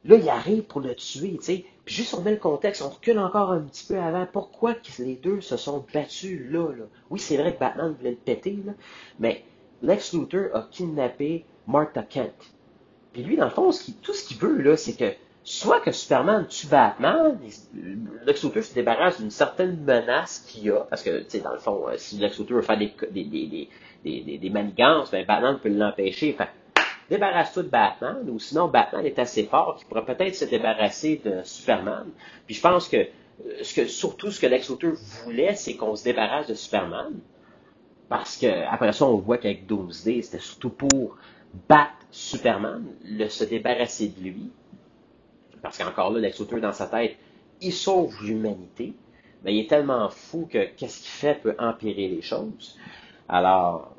S1: Là, il arrive pour le tuer, tu sais. Puis juste on met le contexte, on recule encore un petit peu avant. Pourquoi les deux se sont battus là, là? Oui, c'est vrai que Batman voulait le péter, là, mais Lex Luthor a kidnappé Martha Kent. Puis lui, dans le fond, tout ce qu'il veut, là, c'est que soit que Superman tue Batman, Lex Luthor se débarrasse d'une certaine menace qu'il a, parce que, tu sais, dans le fond, euh, si Lex Luthor veut faire des, des, manigances, ben Batman peut l'empêcher. Débarrasse-toi de Batman, ou sinon Batman est assez fort qu'il pourrait peut-être se débarrasser de Superman. Puis je pense que, euh, ce que surtout ce que Lex Luthor voulait, c'est qu'on se débarrasse de Superman. Parce que après ça, on voit qu'avec Doomsday, c'était surtout pour battre Superman, le se débarrasser de lui. Parce qu'encore là, Lex Luthor dans sa tête, il sauve l'humanité, mais il est tellement fou que qu'est-ce qu'il fait peut empirer les choses. Alors,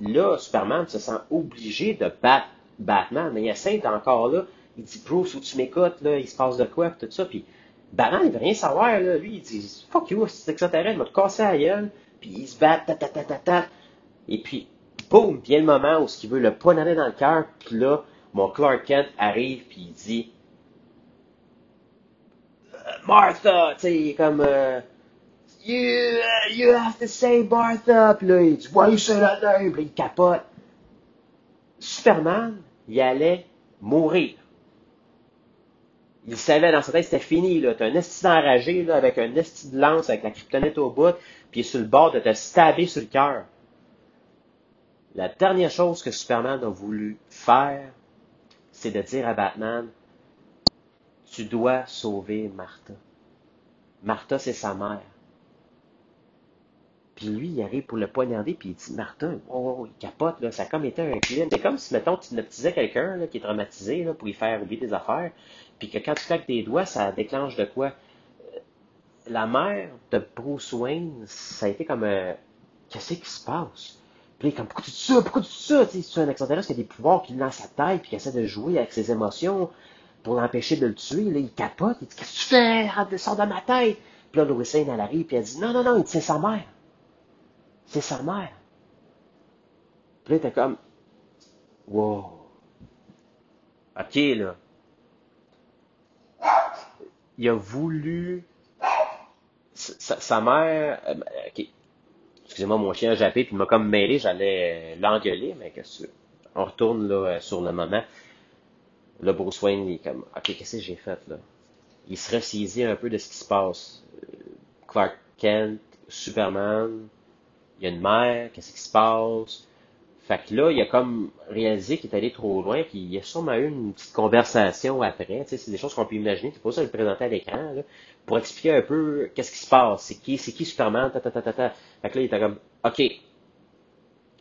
S1: là, Superman se sent obligé de battre Batman, mais il essaie encore là. Il dit, Bruce, où tu m'écoutes, là, il se passe de quoi, pis tout ça, puis Batman, il veut rien savoir, là. Lui, il dit, fuck you, c'est extraterrestre, il m'a te casser la gueule, puis il se bat, ta ta ta ta ta. Et puis, boum, vient le moment où ce qu'il veut le poignarder dans le cœur, puis là, mon Clark Kent arrive, puis il dit, Martha, tu sais, comme, euh, You, uh, you have to say Martha. Puis là, il dit, that name? Puis il capote. Superman, il allait mourir. Il savait dans sa tête, c'était fini, là. T'as un esti enragé, là, avec un esti de lance, avec la kryptonite au bout, puis il est sur le bord de te stabber sur le cœur. La dernière chose que Superman a voulu faire, c'est de dire à Batman, tu dois sauver Martha. Martha, c'est sa mère. Puis lui, il arrive pour le poignarder, puis il dit Martin, oh, oh, il capote, ça a comme été un crime. C'est comme si, mettons, tu hypnotisais quelqu'un qui est traumatisé là, pour y faire oublier des affaires, puis que quand tu claques des doigts, ça déclenche de quoi? Euh, La mère de Bruce Wayne, ça a été comme euh, Qu'est-ce qui se passe? Puis comme Pourquoi tu dis ça? Pourquoi tu dis ça? Tu sais, un extraterrestre qui a des pouvoirs, qui lance sa tête, puis qui essaie de jouer avec ses émotions pour l'empêcher de le tuer, là, il capote, il dit Qu'est-ce que tu fais? Arrête, sors de ma tête Puis là, Lois Lane, elle arrive, puis elle dit Non, non, non, c'est sa mère. C'est sa mère. Puis là, t'es comme, wow. OK, là. Il a voulu. Sa, mère. Euh. Excusez-moi, mon chien a jappé, puis il m'a comme mêlé, j'allais l'engueuler, mais qu'est-ce que On retourne là, sur le moment. Là, Bruce Wayne, il est comme, ok, qu'est-ce que j'ai fait, là? Il se ressaisit un peu de ce qui se passe. Euh, Clark Kent, Superman, il y a une mère, qu'est-ce qui se passe? Fait que là, il a comme réalisé qu'il est allé trop loin, puis il a sûrement eu une petite conversation après. Tu sais, c'est des choses qu'on peut imaginer, c'est pas ça le présenter à l'écran, pour expliquer un peu qu'est-ce qui se passe, c'est qui, c'est qui Superman, ta, ta, ta, ta, ta. Fait que là, il était comme, OK,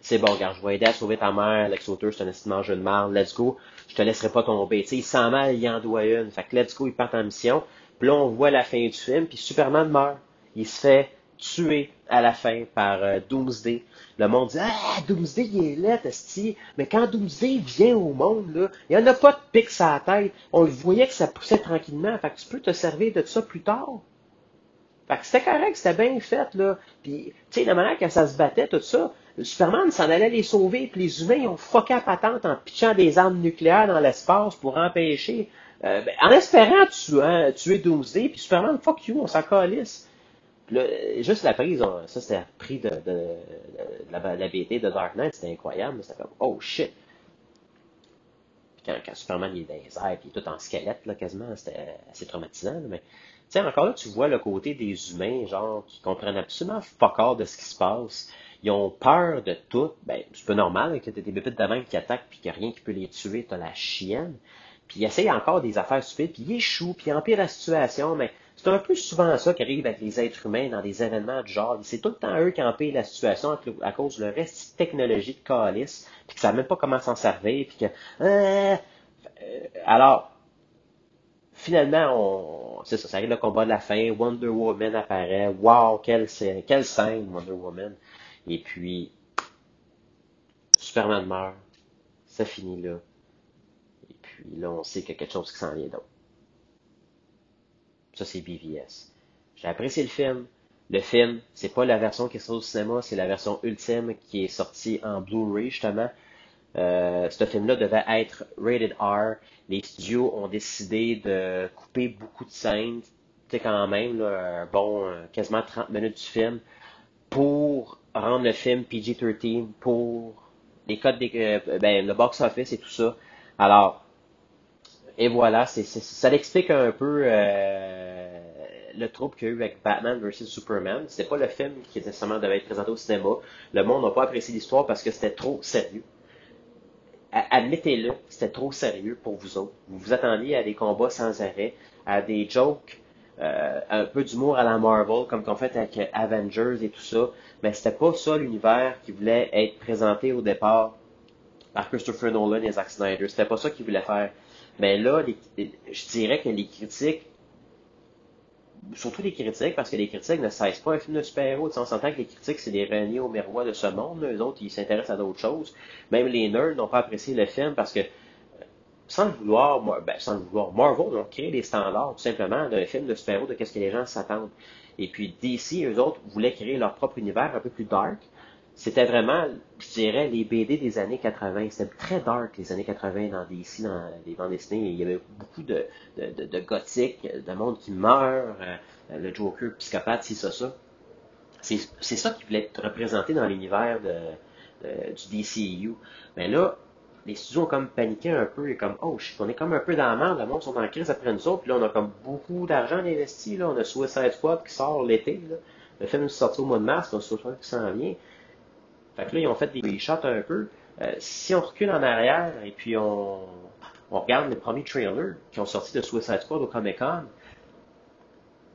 S1: c'est bon, regarde, je vais aider à sauver ta mère, Lex Luthor, c'est un estimant jeu de marde, let's go, je te laisserai pas tomber. Tu sais, il sent mal, il en doit une. Fait que let's go, il part en mission. Puis là, on voit la fin du film, puis Superman meurt. Il se fait tué à la fin par euh, Doomsday. Le monde dit Ah, Doomsday, il est esti. Mais quand Doomsday vient au monde, là, il n'y en a pas de pic à la tête. On le voyait que ça poussait tranquillement. Fait que tu peux te servir de ça plus tard. Fait que c'était correct, c'était bien fait, là. Puis, tu sais, la manière que ça se battait, tout ça, Superman s'en allait les sauver, puis les humains, ils ont fucké à patente en pitchant des armes nucléaires dans l'espace pour empêcher, euh, ben, en espérant tuer, hein, tuer Doomsday, puis Superman, fuck you, on s'en calisse juste la prise, ça c'était pris de, de, la, la BT de Dark Knight, c'était incroyable, c'était comme oh shit. Puis quand, Superman il est dans puis il est tout en squelette, là, quasiment, c'était assez traumatisant. mais tu sais, encore là, tu vois le côté des humains, genre, qui comprennent absolument fuck de ce qui se passe. Ils ont peur de tout. Ben, c'est pas normal que t'as des bébites de qui attaquent puis qu'il n'y a rien qui peut les tuer, t'as la chienne. Puis ils essayent encore des affaires stupides, puis ils échouent, puis empirent la situation, mais c'est un peu souvent ça qui arrive avec les êtres humains dans des événements du genre. C'est tout le temps eux qui empêchent la situation à cause de leur reste technologique calice, puis qu'ils savent même pas comment s'en servir, puis que... Euh, alors, finalement, on, c'est ça, ça arrive le combat de la fin, Wonder Woman apparaît, wow, quelle, quelle scène, Wonder Woman. Et puis, Superman meurt, ça finit là. Et puis là, on sait qu'il y a quelque chose qui s'en vient d'autre. Ça, c'est BVS. J'ai apprécié le film. Le film, c'est pas la version qui est sortie au cinéma, c'est la version ultime qui est sortie en Blu-ray, justement. Euh, ce film-là devait être rated R. Les studios ont décidé de couper beaucoup de scènes, tu quand même, là, bon, euh, quasiment 30 minutes du film, pour rendre le film PG-13, pour les codes des, euh, ben, le box-office et tout ça. Alors, et voilà, c'est, ça l'explique un peu euh, le trouble qu'il y a eu avec Batman vs Superman. C'était pas le film qui nécessairement devait être présenté au cinéma. Le monde n'a pas apprécié l'histoire parce que c'était trop sérieux. Admettez-le, c'était trop sérieux pour vous autres. Vous vous attendiez à des combats sans arrêt, à des jokes, euh, un peu d'humour à la Marvel, comme qu'on fait avec Avengers et tout ça. Mais c'était pas ça l'univers qui voulait être présenté au départ par Christopher Nolan et Zack Snyder. C'était pas ça qu'ils voulaient faire. Mais là, je dirais que les critiques, surtout les critiques, parce que les critiques ne cessent pas un film de super-héros. On s'entend que les critiques, c'est des reniers au miroir de ce monde. Eux autres, ils s'intéressent à d'autres choses. Même les nerds n'ont pas apprécié le film parce que, sans le vouloir, ben, sans le vouloir, Marvel ont créé des standards, tout simplement, d'un film de super-héros, de qu'est-ce que les gens s'attendent. Et puis DC, eux autres, voulaient créer leur propre univers un peu plus dark c'était vraiment, je dirais, les BD des années 80. C'était très dark, les années 80 dans DC, dans les bandes dessinées. Il y avait beaucoup de, de, gothique, de monde qui meurt, euh, le Joker psychopathe, c'est ça, ça. C'est ça qui voulait être représenté dans l'univers du DCU. Mais là, les studios ont comme paniqué un peu et comme, oh, on est comme un peu dans la merde, le monde sont en crise après nous autres, puis là, on a comme beaucoup d'argent investi, là, on a Suicide Squad qui sort l'été, Le film est sorti au mois de mars, on a Suicide qui s'en vient. Fait que là, ils ont fait des shots un peu. Euh, si on recule en arrière et puis on, regarde les premiers trailers qui ont sorti de Suicide Squad au Comic Con,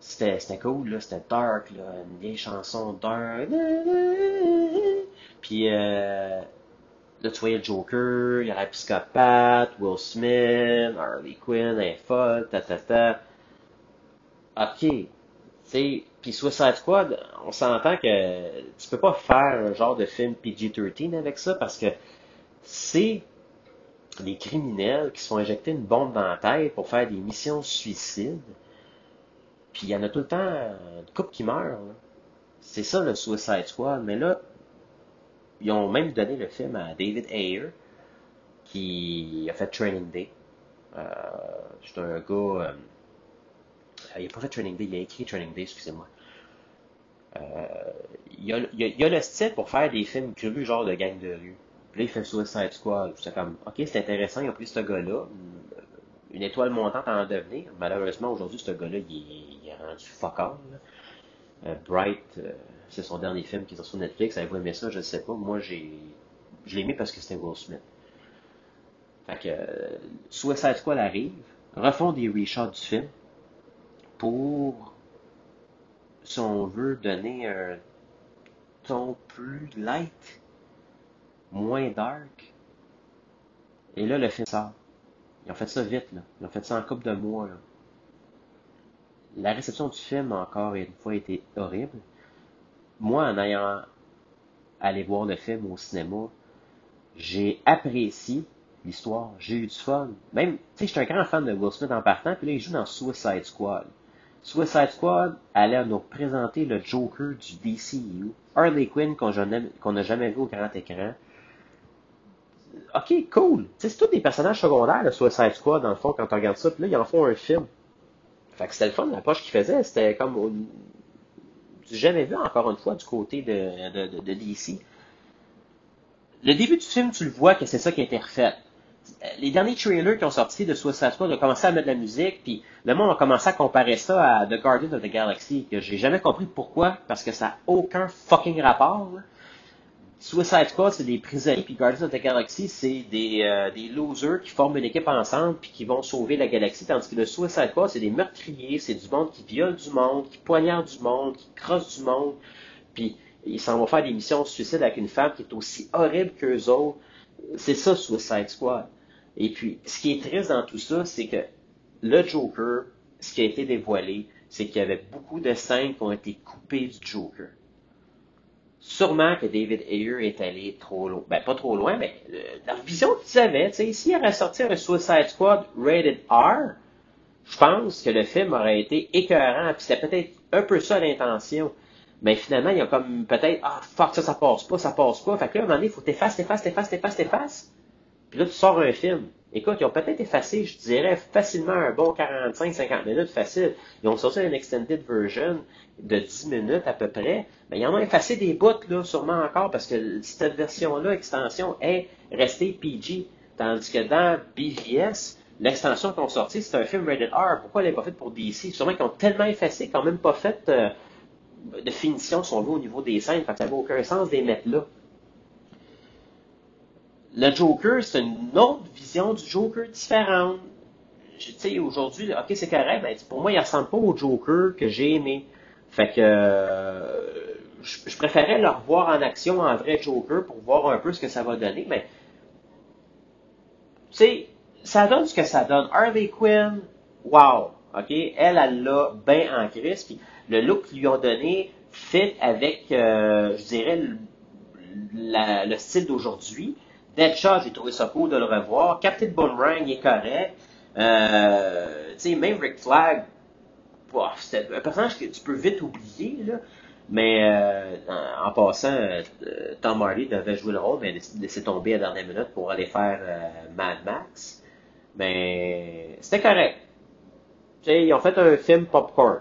S1: c'était, cool, là, c'était dark, là, une vieille chanson dark. Puis euh, là, tu voyais le Joker, il y a la psychopathe, Will Smith, Harley Quinn, elle est ta ta ta. Ok, sais, puis Suicide Squad, on s'entend que tu peux pas faire un genre de film PG-13 avec ça parce que c'est des criminels qui se font injecter une bombe dans la tête pour faire des missions suicides. Puis il y en a tout le temps une couple qui meurt. C'est ça le Suicide Squad. Mais là, ils ont même donné le film à David Ayer qui a fait Training Day. Euh, c'est un gars. Euh, il n'a pas fait Training Day, il a écrit Training Day, excusez-moi. Euh, il, a, a, le style pour faire des films crus, genre de gang de rue. Puis là, il fait Suicide Squad. C'est comme, ok, c'est intéressant, ils ont pris ce gars-là, une étoile montante à en devenir. Malheureusement, aujourd'hui, ce gars-là, il, est rendu fuck Bright, c'est son dernier film qui est sur Netflix. Avez-vous aimé ça? Je sais pas. Moi, j'ai, je l'ai aimé parce que c'était Will Smith. Fait que euh, Suicide Squad arrive, refont des reshots du film pour, si on veut, donner un ton plus light, moins dark. Et là, le film sort. Ils ont fait ça vite, là. Ils ont fait ça en couple de mois, là. La réception du film, encore une fois, été horrible. Moi, en ayant allé voir le film au cinéma, j'ai apprécié l'histoire, j'ai eu du fun. Même, tu sais, j'étais un grand fan de Will Smith en partant, puis là, il joue dans Suicide Squad. Suicide Squad allait nous présenter le Joker du DCU, Harley Quinn qu'on n'a jamais vu au grand écran. Ok, cool. C'est tous des personnages secondaires, le Suicide Squad, dans le fond, quand on regarde ça. Puis là, ils en font un film. Fait que c'était le fun, l'approche qu'ils faisaient. C'était comme jamais vu encore une fois du côté de, de, de, DC. Le début du film, tu le vois que c'est ça qui a été refait les derniers trailers qui ont sorti de Suicide Squad ont commencé à mettre de la musique, puis le monde a commencé à comparer ça à The Guardian of the Galaxy, que j'ai jamais compris pourquoi, parce que ça n'a aucun fucking rapport. Suicide Squad, c'est des prisonniers, puis Guardians of the Galaxy, c'est des, euh, des losers qui forment une équipe ensemble, puis qui vont sauver la galaxie, tandis que le Suicide Squad, c'est des meurtriers, c'est du monde qui viole du monde, qui poignarde du monde, qui crosse du monde, puis ils s'en vont faire des missions de suicide avec une femme qui est aussi horrible qu'eux autres. C'est ça, Suicide Squad. Et puis, ce qui est triste dans tout ça, c'est que le Joker, ce qui a été dévoilé, c'est qu'il y avait beaucoup de scènes qui ont été coupées du Joker. Sûrement que David Ayer est allé trop loin. Ben, pas trop loin, mais euh, la vision qu'ils avaient, tu sais, s'il aurait sorti un Suicide Squad rated R, je pense que le film aurait été écœurant, puis c'était peut-être un peu ça l'intention. Mais finalement, il y a comme peut-être, ah, fuck, ça, ça passe pas, ça passe pas. Fait que là, à un moment donné, il faut t'effacer, t'effacer, t'effacer, t'effacer, t'effacer. Puis là, tu sors un film. Écoute, ils ont peut-être effacé, je dirais, facilement un bon 45-50 minutes facile. Ils ont sorti une extended version de 10 minutes à peu près. Mais ils en ont effacé des bouts, là, sûrement encore, parce que cette version-là, extension, est restée PG. Tandis que dans BVS, l'extension qu'ils ont sorti, c'est un film rated R. Pourquoi elle n'est pas faite pour DC? Sûrement qu'ils ont tellement effacé qu'ils n'ont même pas fait euh, de finition, si au niveau des scènes. Fait que ça n'a aucun sens de les mettre là le Joker, c'est une autre vision du Joker différente. Tu sais, aujourd'hui, ok, c'est correct, mais pour moi, il ressemble pas au Joker que j'ai aimé. Fait que euh, je, préférais le revoir en action en vrai Joker pour voir un peu ce que ça va donner, mais tu sais, ça donne ce que ça donne. Harley Quinn, wow, ok, elle, elle l'a bien en crise, puis le look qu'ils lui ont donné fit avec, euh, je dirais, le style d'aujourd'hui. Deadshot, j'ai trouvé ça cool de le revoir. Captain Boomerang, il est correct. Euh, tu sais, même Rick Flag, c'était un personnage que tu peux vite oublier, là. Mais euh, en, passant, euh, Tom Hardy devait jouer le rôle, mais il a laissé tomber à la dernière minute pour aller faire euh, Mad Max. Mais c'était correct. Tu sais, ils ont fait un film popcorn.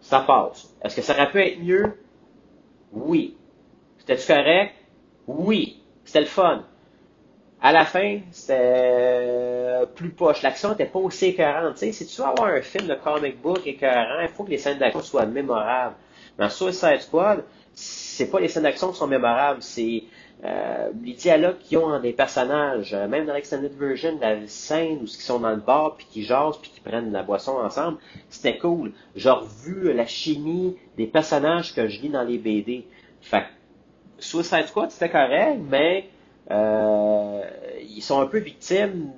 S1: Ça passe. Est-ce que ça aurait pu être mieux? Oui. C'était-tu correct? Oui. C'était le fun. À la fin, c'était plus poche. L'action n'était pas aussi écœurante. sais, si tu veux avoir un film de comic book écœurant, il faut que les scènes d'action soient mémorables. Dans Suicide Squad, c'est pas les scènes d'action qui sont mémorables, c'est euh, les dialogues qu'ils ont des personnages. Euh, même dans l'extended version, la scène où ils sont dans le bar, puis qui jasent, puis qui prennent la boisson ensemble, c'était cool. J'ai revu la chimie des personnages que je lis dans les BD. Fait Suicide Squad, c'était correct, mais ils sont un peu victimes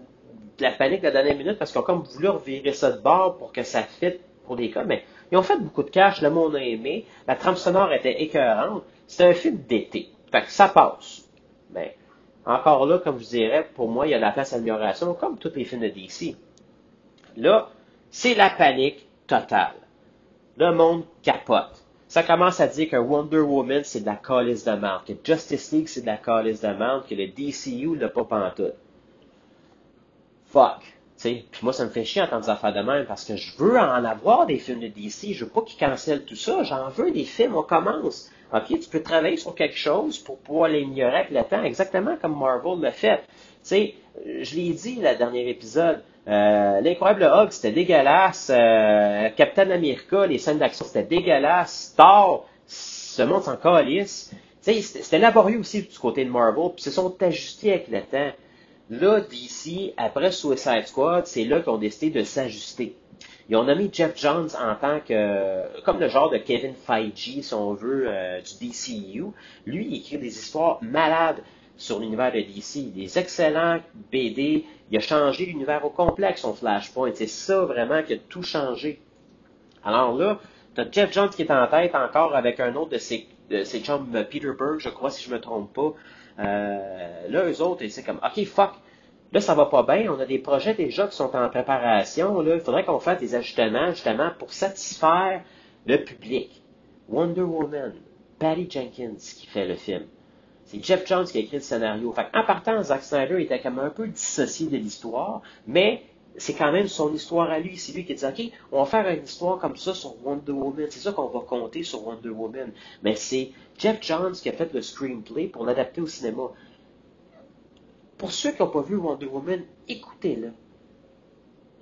S1: de la panique de la dernière minute parce qu'ils ont comme voulu revirer ça de bord pour que ça fitte pour des cas, mais ils ont fait beaucoup de cash, le monde a aimé, la trame sonore était écœurante, c'est un film d'été, fait que ça passe. Mais encore là, comme je dirais, pour moi, il y a la place à l'amélioration, comme tous les films de DC. Là, c'est la panique totale. Le monde capote ça commence à dire que Wonder Woman, c'est de la calice de merde, que Justice League, c'est de la calice de merde, que le DCU l'a pas pantoute. Fuck. Puis moi, ça me fait chier entendre des affaires de même parce que je veux en avoir des films de DC. Je veux pas qu'ils cancellent tout ça. J'en veux des films. On commence. OK, tu peux travailler sur quelque chose pour pouvoir l'ignorer avec le temps, exactement comme Marvel l'a fait. Tu sais, je l'ai dit le dernier épisode. Euh, L'incroyable Hulk, c'était dégueulasse. Euh, Captain America, les scènes d'action, c'était dégueulasse. Thor, ce monde s'en calisse. C'était laborieux aussi du côté de Marvel, puis se sont ajustés avec le temps. Là, DC, après Suicide Squad, c'est là qu'ils ont décidé de s'ajuster. Ils ont nommé Jeff Jones en tant que, comme le genre de Kevin Feige, si on veut, euh, du DCU. Lui, il écrit des histoires malades sur l'univers de DC. Des excellents BD. Il a changé l'univers au complexe, son Flashpoint. C'est ça vraiment qui a tout changé. Alors là, tu as Jeff Jones qui est en tête encore avec un autre de ses, de Peter Berg, je crois, si je me trompe pas. Euh, là, eux autres, c'est comme, OK, fuck, là, ça va pas bien, on a des projets déjà qui sont en préparation, là, il faudrait qu'on fasse des ajustements, justement, pour satisfaire le public. Wonder Woman, Patty Jenkins qui fait le film. C'est Jeff Jones qui a écrit le scénario. Fait en partant, Zack Snyder était comme un peu dissocié de l'histoire, mais c'est quand même son histoire à lui. C'est lui qui dit, OK, on va faire une histoire comme ça sur Wonder Woman. C'est ça qu'on va compter sur Wonder Woman. Mais c'est Jeff Johns qui a fait le screenplay pour l'adapter au cinéma. Pour ceux qui n'ont pas vu Wonder Woman, écoutez-le.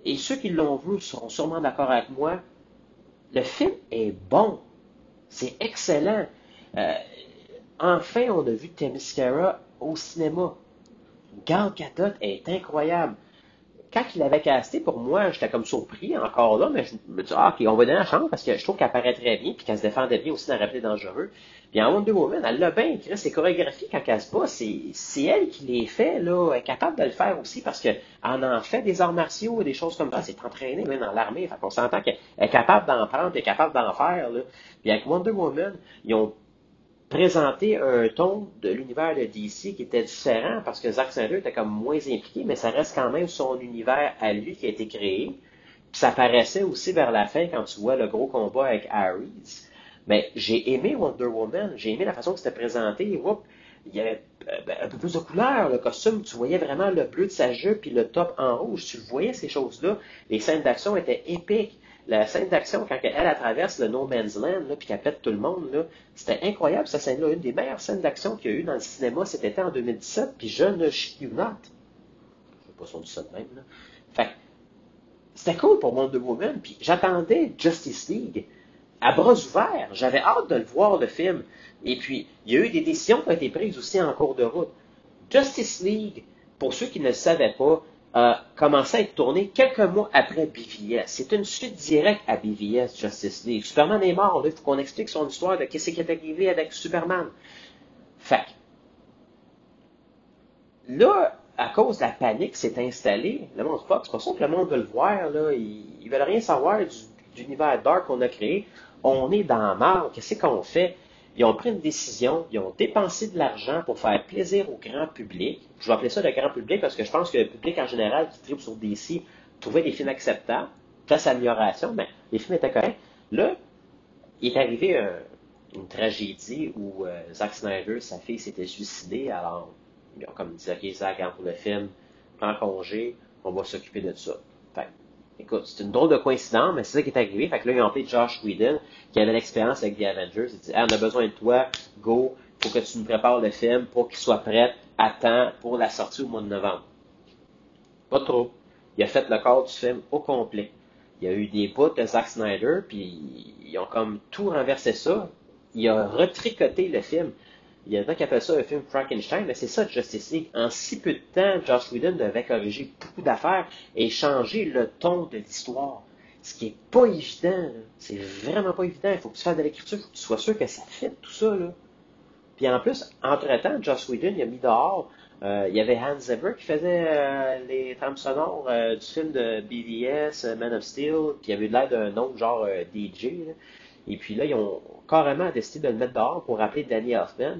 S1: Et ceux qui l'ont vu seront sûrement d'accord avec moi. Le film est bon. C'est excellent. Euh, enfin, on a vu Themyscira au cinéma. Gal Gadot est incroyable quand il avait casté, pour moi, j'étais comme surpris encore là, mais je me dis, ah, ok, on va donner la chance parce que je trouve qu'elle paraît très bien, puis qu'elle se défendait bien aussi dans Rappelé dangereux. Puis en Wonder Woman, elle l'a bien écrit, ses chorégraphies quand elle se bat, c'est elle qui les fait, là, elle est capable de le faire aussi parce qu'elle en fait des arts martiaux, des choses comme ça, c'est entraîné même dans l'armée, fait qu'on s'entend qu'elle est capable d'en prendre, elle est capable d'en faire, là. Puis avec Wonder Woman, ils ont présenter un ton de l'univers de DC qui était différent parce que Zack Snyder était comme moins impliqué, mais ça reste quand même son univers à lui qui a été créé. Puis ça paraissait aussi vers la fin quand tu vois le gros combat avec Ares. Mais j'ai aimé Wonder Woman, j'ai aimé la façon que c'était présenté. il y avait euh, un peu plus de couleur, le costume, tu voyais vraiment le bleu de sa jupe puis le top en rouge, tu voyais ces choses-là. Les scènes d'action étaient épiques la scène d'action, quand elle, traverse le No Man's Land, là, puis qu'elle pète tout le monde, c'était incroyable, cette scène-là. Une des meilleures scènes d'action qu'il y a eu dans le cinéma été en 2017, puis je ne chie. Je sais pas si on dit ça de même, là. Fait c'était cool pour Wonder Woman, puis j'attendais Justice League à bras ouverts. J'avais hâte de le voir, le film. Et puis, il y a eu des décisions qui ont été prises aussi en cours de route. Justice League, pour ceux qui ne le savaient pas, a commencé à être tourné quelques mois après BVS. C'est une suite directe à BVS Justice League. Superman est mort, il faut qu'on explique son histoire de qu'est-ce qui est arrivé avec Superman. Fait là, à cause de la panique qui s'est installée, le monde Fox, c'est pas ça que le monde veut le voir, là, ils, veulent rien savoir du, du univers dark qu'on a créé. On est dans la marre, qu'est-ce qu'on fait? Ils ont pris une décision, ils ont dépensé de l'argent pour faire plaisir au grand public. Je vais appeler ça le grand public parce que je pense que le public en général qui tripe sur DC trouvait les films acceptables, place à l'amélioration, mais les films étaient corrects. Là, il est arrivé une tragédie où euh, Zack Snyder, sa fille, s'était suicidée. Alors, ils ont comme dit, OK, Zack, pour le film, prends congé, on va s'occuper de ça. Écoute, c'est une drôle de coïncidence, mais c'est ça qui est arrivé. Fait que là, ils ont appelé Josh Whedon, qui avait l'expérience avec The Avengers. Il dit, ah, on a besoin de toi, go, faut que tu nous prépares le film pour qu'il soit prêt à temps pour la sortie au mois de novembre. Pas trop. Il a fait le corps du film au complet. Il y a eu des bouts de Zack Snyder, puis ils ont comme tout renversé ça. Il a retricoté le film. Il y a des gens qui appellent ça un film Frankenstein, mais c'est ça Justice League. En si peu de temps, Josh Whedon devait corriger beaucoup d'affaires et changer le ton de l'histoire. Ce qui est pas évident. C'est vraiment pas évident. Il faut que tu fasses de l'écriture, il faut que tu sois sûr que ça fait tout ça. Là. Puis en plus, entre-temps, Josh Whedon, a mis dehors, euh, il y avait Hans Zimmer qui faisait euh, les trames sonores euh, du film de BVS, Man of Steel, puis il y avait l'air d'un autre genre DJ. Et puis là, ils ont carrément décidé de le mettre dehors pour rappeler Danny Hoffman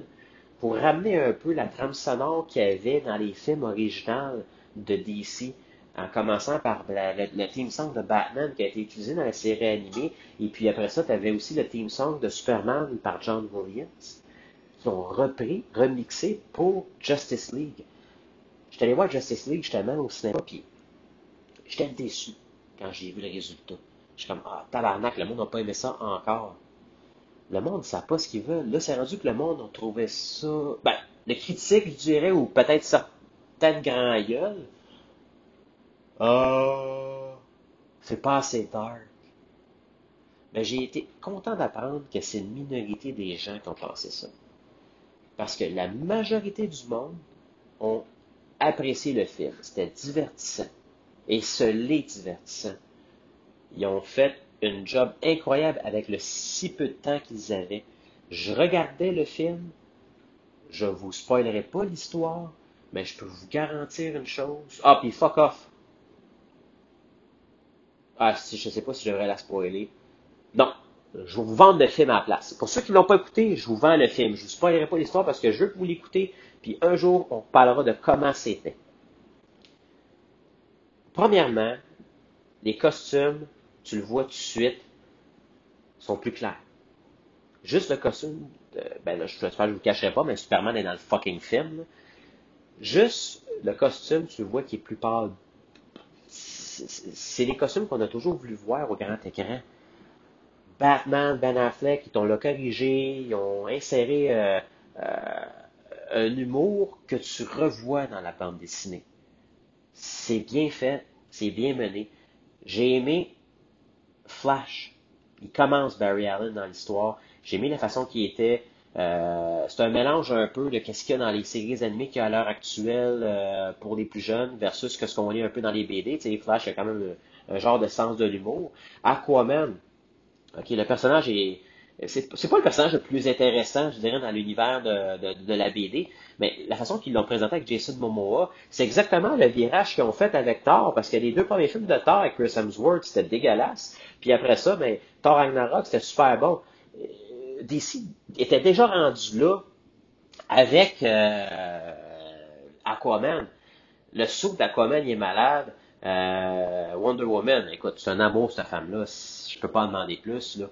S1: pour ramener un peu la trame sonore qu'il y avait dans les films originaux de DC, en commençant par le, theme song de Batman qui a été utilisé dans la série animée, et puis après ça, tu avais aussi le theme song de Superman par John Williams, qui ont repris, remixé pour Justice League. J'étais allé voir Justice League justement au cinéma, puis j'étais déçu quand j'ai vu le résultat. Je suis comme, ah, tabarnak, le monde n'a pas aimé ça encore. Le monde ne sait pas ce qu'il veut. Là, c'est rendu que le monde a trouvé ça. Ben, le critique, je dirais, ou peut-être certaines grand gueules. Ah, c'est pas assez dark. Mais j'ai été content d'apprendre que c'est une minorité des gens qui ont pensé ça. Parce que la majorité du monde ont apprécié le film. C'était divertissant. Et ce l'est divertissant. Ils ont fait un job incroyable avec le si peu de temps qu'ils avaient. Je regardais le film. Je vous spoilerai pas l'histoire, mais je peux vous garantir une chose. Ah, puis fuck off. Ah, si, je sais pas si je devrais la spoiler. Non, je vous vendre le film à la place. Pour ceux qui ne l'ont pas écouté, je vous vends le film. Je vous spoilerai pas l'histoire parce que je veux que vous l'écoutez. Puis un jour, on parlera de comment c'était. Premièrement, les costumes, tu le vois tout de suite, sont plus clairs. Juste le costume, ben là, je ne vous cacherai pas, mais Superman est dans le fucking film. Juste le costume, tu le vois qui est plus pâle. C'est les costumes qu'on a toujours voulu voir au grand écran. Batman, Ben Affleck, ils t'ont corrigé, ils ont inséré euh, euh, un humour que tu revois dans la bande dessinée. C'est bien fait, c'est bien mené. J'ai aimé Flash. Il commence Barry Allen dans l'histoire. J'ai aimé la façon qu'il était. Euh, c'est un mélange un peu de ce qu'il y a dans les séries animées qu'il y a à l'heure actuelle pour les plus jeunes versus ce qu'on lit un peu dans les BD. Tu sais, Flash a quand même un genre de sens de l'humour. Aquaman, OK, le personnage est. C'est pas le personnage le plus intéressant, je dirais, dans l'univers de, la BD, mais la façon qu'ils l'ont présenté avec Jason Momoa, c'est exactement le virage qu'ils ont fait avec Thor, parce que les deux premiers films de Thor avec Chris Hemsworth, c'était dégueulasse. Puis après ça, ben, Thor Ragnarok, c'était super bon. Euh, DC était déjà rendu là avec euh, Aquaman. Le saut d'Aquaman, il est malade. Euh, Wonder Woman, écoute, c'est un amour cette femme-là, je peux pas en demander plus. Là.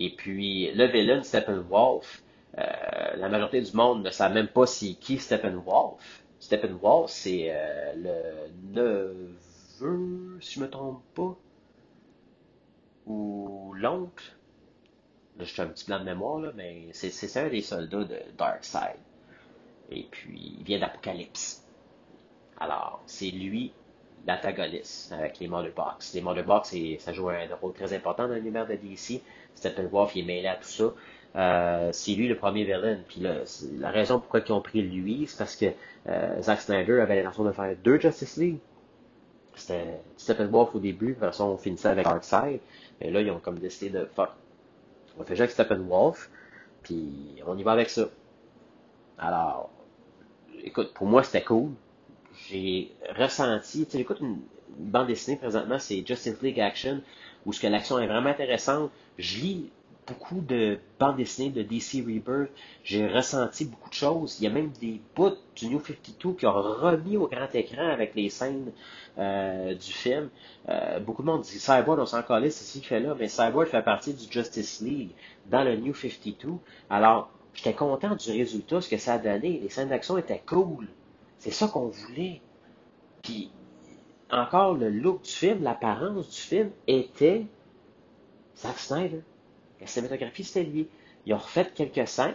S1: Et puis le villain Steppenwolf, euh, la majorité du monde ne sait même pas c'est qui Steppenwolf. Steppenwolf, c'est le neveu, si je me trompe pas, ou l'oncle. Là, je suis un petit blanc de mémoire, là, mais c'est un des soldats de Darkseid. Et puis, il vient d'Apocalypse. Alors, c'est lui l'antagoniste avec les Mother Box. Les Mother Box, ça joue un rôle très important dans l'univers de DC. Steppenwolf, il est mêlé à tout ça. Euh, c'est lui le premier villain. Puis la raison pourquoi ils ont pris lui, c'est parce que euh, Zack Snyder avait l'intention de faire deux Justice League. C'était Steppenwolf au début, de toute façon on finissait avec Darkseid. Mais là, ils ont comme décidé de fuck. On fait juste Steppenwolf, puis on y va avec ça. Alors, écoute, pour moi c'était cool j'ai ressenti, tu sais, j'écoute une, bande dessinée présentement, c'est Justice League Action, où ce que l'action est vraiment intéressante. Je lis beaucoup de bandes dessinées de DC Rebirth. J'ai ressenti beaucoup de choses. Il y a même des bouts du New 52 qui ont remis au grand écran avec les scènes euh, du film. Euh, beaucoup de monde dit Cyborg, on s'en calait, c'est ce qu'il fait là, mais Cyborg fait partie du Justice League dans le New 52. Alors, j'étais content du résultat, ce que ça a donné. Les scènes d'action étaient cool. C'est ça qu'on voulait. Puis, encore, le look du film, l'apparence du film était Zack Snyder. La cinématographie, c'était lui. Ils ont refait quelques scènes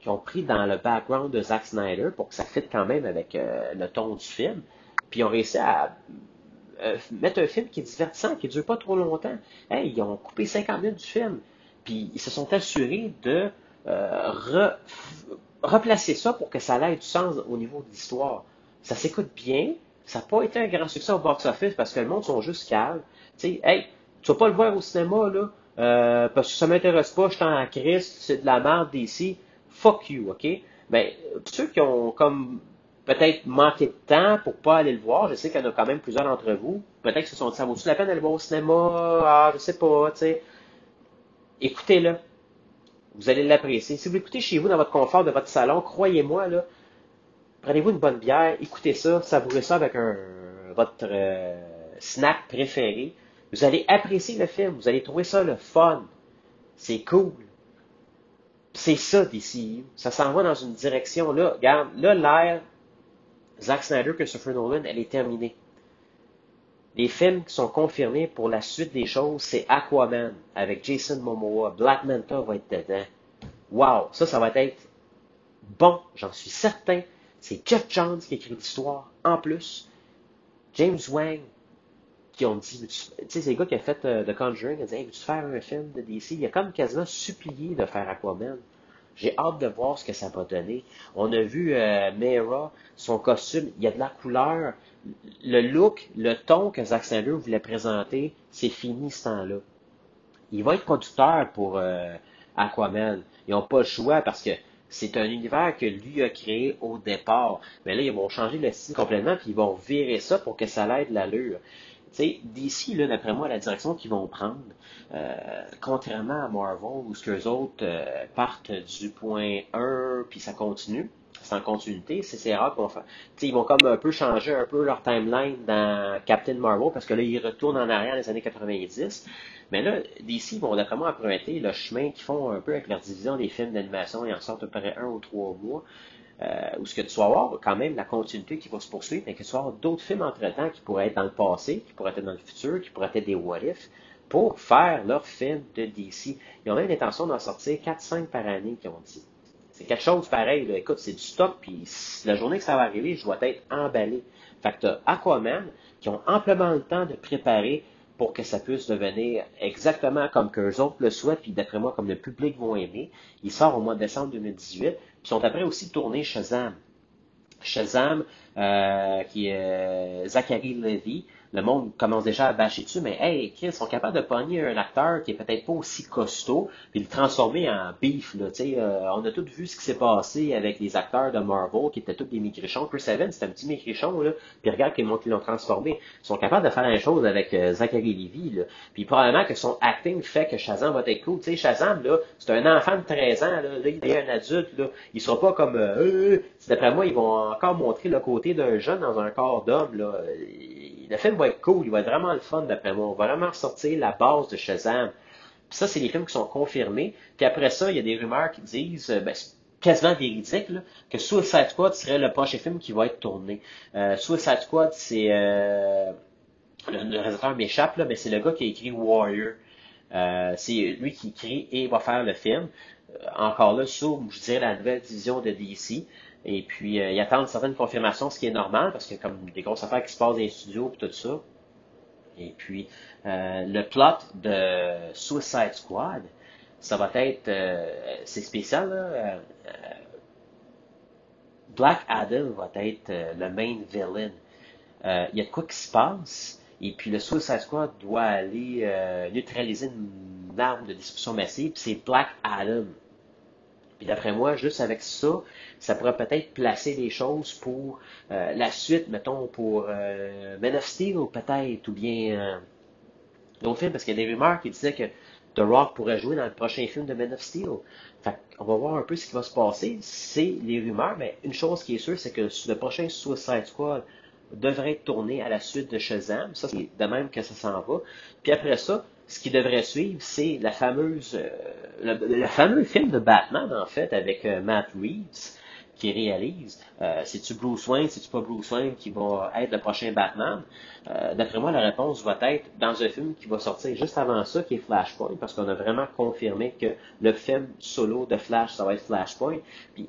S1: qui ont pris dans le background de Zack Snyder pour que ça fitte quand même avec euh, le ton du film. Puis ils ont réussi à euh, mettre un film qui est divertissant, qui ne dure pas trop longtemps. Hey, ils ont coupé 50 minutes du film. Puis ils se sont assurés de euh, replacer ça pour que ça ait du sens au niveau de l'histoire. Ça s'écoute bien. Ça n'a pas été un grand succès au box-office parce que le monde sont juste calmes. Tu sais, hey, tu vas pas le voir au cinéma, là, euh, parce que ça m'intéresse pas, je suis en crise, c'est de la merde d'ici. Fuck you, ok? Ben, ceux qui ont comme peut-être manqué de temps pour pas aller le voir, je sais qu'il y en a quand même plusieurs d'entre vous, peut-être que se sont ça vaut-tu la peine d'aller voir au cinéma? Ah, je sais pas, tu sais. Écoutez-le. Vous allez l'apprécier. Si vous l'écoutez chez vous, dans votre confort de votre salon, croyez-moi, là, prenez-vous une bonne bière, écoutez ça, savourez ça avec votre euh, snack préféré. Vous allez apprécier le film, vous allez trouver ça le fun. C'est cool. C'est ça d'ici. Ça s'en va dans une direction. Là, regarde, là, l'ère Zack Snyder, Christopher Nolan, elle est terminée. les films qui sont confirmés pour la suite des choses, c'est Aquaman avec Jason Momoa. Black Manta va être dedans. Wow, ça, ça va être bon, j'en suis certain. C'est Jeff Jones qui écrit l'histoire. En plus, James Wang, qui ont dit, tu sais, c'est le gars qui a fait euh, The Conjuring, il a dit, hey, veux-tu faire un film de DC? Il a comme quasiment supplié de faire Aquaman. J'ai hâte de voir ce que ça va donner. On a vu euh, Mera, son costume, il y a de la couleur. Le look, le ton que Zack Snyder voulait présenter, c'est fini ce temps-là. Il va être producteur pour euh, Aquaman. Ils n'ont pas le choix parce que c'est un univers que lui a créé au départ. Mais là, ils vont changer le style complètement, puis ils vont virer ça pour que ça l'aide l'allure. D'ici, là, d'après moi, la direction qu'ils vont prendre, euh, contrairement à Marvel, où ce qu'eux autres euh, partent du point 1, puis ça continue, c'est en continuité, c'est rare qu'on fait. ils vont comme un peu changer un peu leur timeline dans Captain Marvel, parce que là, ils retournent en arrière les années 90. Mais là, d'ici, vont moi emprunter le chemin qu'ils font un peu avec leur division des films d'animation, ils en sortent à peu près un ou trois mois. Euh, où ce que tu vas avoir quand même la continuité qui va se poursuivre, mais que tu vas avoir d'autres films entre-temps qui pourraient être dans le passé, qui pourraient être dans le futur, qui pourraient être des what if, pour faire leur film de DC. Ils ont même l'intention d'en sortir 4-5 par année, qui ont dit. C'est quelque chose pareil, écoute, c'est du stock, puis la journée que ça va arriver, je dois être emballé. Fait que t'as Aquaman, qui ont amplement le temps de préparer pour que ça puisse devenir exactement comme qu'eux autres le souhaitent, puis d'après moi, comme le public vont aimer. Il sort au mois de décembre 2018. Puis sont après aussi tournés Shazam. Shazam, euh, qui est euh, Zachary Levy, le monde commence déjà à bâcher dessus, mais hey, ils sont capables de pogner un acteur qui est peut-être pas aussi costaud, puis le transformer en beef, là, tu sais, euh, on a tous vu ce qui s'est passé avec les acteurs de Marvel, qui étaient tous des migrichons. Chris Evans, c'était un petit migrichon, là, puis regarde comment ils l'ont transformé. Ils sont capables de faire la même chose avec euh, Zachary Levy, là. Puis probablement que son acting fait que Shazam va être cool. Tu sais, Shazam, là, c'est un enfant de 13 ans, là, il est un adulte, là. Il sera pas comme, euh, euh d'après moi, ils vont encore montrer le côté d'un jeune dans un corps d'homme, là le film va être cool, il va être vraiment le fun d'après moi. On va vraiment ressortir la base de Shazam. Puis ça, c'est les films qui sont confirmés. Puis après ça, il y a des rumeurs qui disent, euh, ben, quasiment véridique, là, que Suicide Squad serait le prochain film qui va être tourné. Euh, Suicide Squad, c'est euh, le, le réalisateur m'échappe, là, mais c'est le gars qui a écrit Warrior. Euh, c'est lui qui écrit et va faire le film. Encore là, sous, je dirais, la nouvelle division de DC. Et puis, euh, ils attendent certaines confirmations, ce qui est normal, parce que comme des grosses affaires qui se passent dans les studios et tout ça. Et puis, euh, le plot de Suicide Squad, ça va être, euh, c'est spécial, là, Black Adam va être le main villain. Il y a de quoi qui se passe, et puis le Suicide Squad doit aller neutraliser une arme de destruction massive, c'est Black Adam. Puis d'après moi, juste avec ça, ça pourrait peut-être placer les choses pour euh, la suite, mettons, pour euh, Man of Steel peut-être, ou bien euh, d'autres films, parce qu'il y a des rumeurs qui disaient que The Rock pourrait jouer dans le prochain film de Man of Steel. Fait on va voir un peu ce qui va se passer. C'est les rumeurs, mais une chose qui est sûre, c'est que le prochain Suicide Squad devrait être tourné à la suite de Shazam. Ça, c'est de même que ça s'en va. Puis après ça, ce qui devrait suivre, c'est la fameuse, le, fameux film de Batman, en fait, avec Matt Reeves, qui réalise. Euh, c'est-tu Bruce Wayne, c'est-tu pas Bruce Wayne qui va être le prochain Batman? Euh, D'après moi, la réponse va être dans un film qui va sortir juste avant ça, qui est Flashpoint, parce qu'on a vraiment confirmé que le film solo de Flash, ça va être Flashpoint. Puis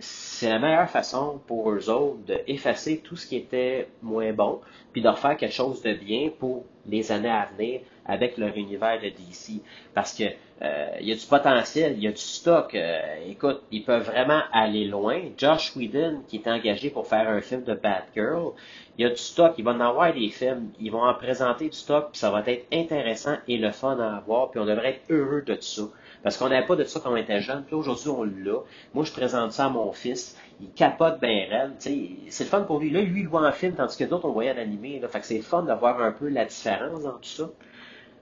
S1: c'est la meilleure façon pour eux autres d'effacer tout ce qui était moins bon, puis de refaire quelque chose de bien pour les années à venir avec leur univers de DC. Parce que euh, il y a du potentiel, il y a du stock. Euh, écoute, ils peuvent vraiment aller loin. Josh Whedon, qui est engagé pour faire un film de Batgirl, il y a du stock, ils vont en avoir des films, ils vont en présenter du stock, puis ça va être intéressant et le fun à avoir, puis on devrait être heureux de tout ça. Parce qu'on n'avait pas de ça quand on était jeune, puis aujourd'hui on l'a. Moi, je présente ça à mon fils, il capote bien raide, c'est le fun pour lui. Là, lui, il le voit en film, tandis que d'autres, on voyait en animé, là. Fait que c'est fun d'avoir un peu la différence dans tout ça.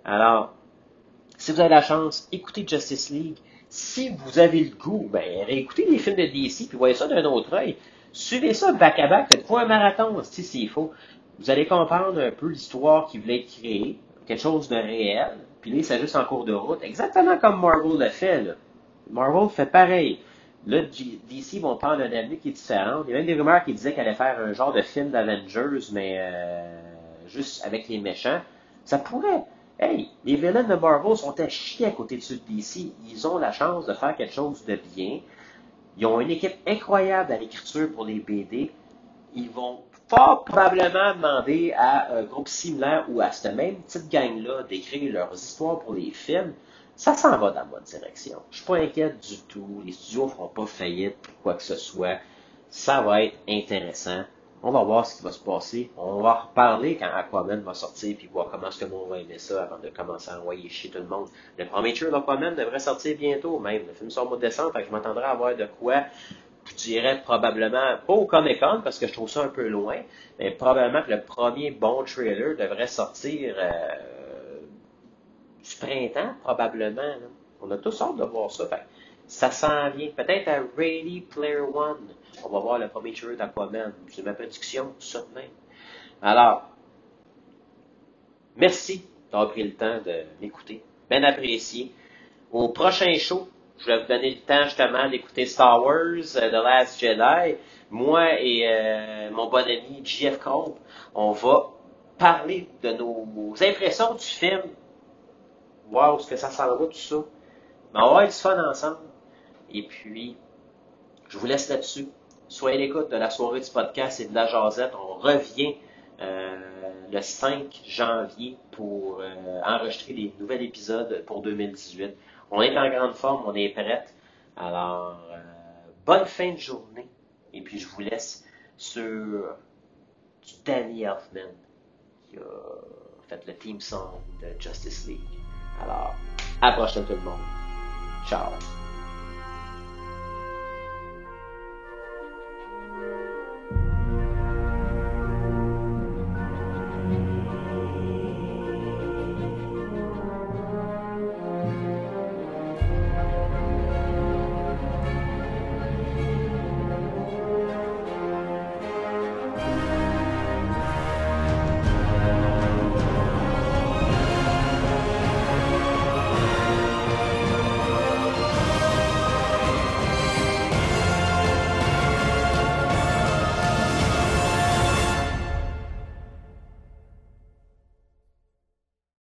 S1: Alors, si vous avez la chance, écoutez Justice League. Si vous avez le goût, ben, réécoutez les films de DC, puis voyez ça d'un autre œil. Suivez ça back-à-back, faites-vous un marathon, si s'il faut. Vous allez comprendre un peu l'histoire qui voulait créer, quelque chose de réel, puis là, c'est juste en cours de route, exactement comme Marvel le fait. Là. Marvel fait pareil. Là, DC vont prendre un avenir qui est différent. Il y a même des rumeurs qui disaient qu'elle allait faire un genre de film d'Avengers, mais euh, juste avec les méchants, ça pourrait. Hey, les villains de Marvel sont à chier à côté de ceux de DC. Ils ont la chance de faire quelque chose de bien. Ils ont une équipe incroyable à l'écriture pour les BD. Ils vont fort probablement demander à un groupe similaire ou à cette même petite gang-là d'écrire leurs histoires pour les films. Ça s'en va dans la bonne direction. Je suis pas inquiète du tout. Les studios ne feront pas faillite pour quoi que ce soit. Ça va être intéressant. On va voir ce qui va se passer. On va reparler quand Aquaman va sortir puis voir comment est-ce que monde va aimer ça avant de commencer à envoyer chier tout le monde. Le premier trailer d'Aquaman devrait sortir bientôt même. Le film sort au mois de décembre, fait que je m'attendrai à voir de quoi je dirais probablement, pas au Comic Con parce que je trouve ça un peu loin, mais probablement que le premier bon trailer devrait sortir euh, du printemps, probablement. On a tous hâte de voir ça. Ça s'en vient. Peut-être à Ready Player One. On va voir le premier trailer d'Aquaman. C'est ma prédiction, ça même. Alors, merci d'avoir pris le temps de m'écouter. Bien apprécié. Au prochain show, je vais vous donner le temps justement d'écouter Star Wars, euh, The Last Jedi. Moi et euh, mon bon ami JF Combe, on va parler de nos impressions du film, où ce que ça s'en va, tout ça? Mais on va avoir du fun ensemble. Et puis, je vous laisse là-dessus. Soyez l'écoute de la soirée du podcast et de la jasette. On revient euh, le 5 janvier pour enregistrer des nouveaux épisodes pour 2018. On est en grande forme, on est prête. Alors, euh, bonne fin de journée. Et puis, je vous laisse sur Danny Elfman qui a fait le theme song de Justice League. Alors, à la prochaine tout le monde. Ciao.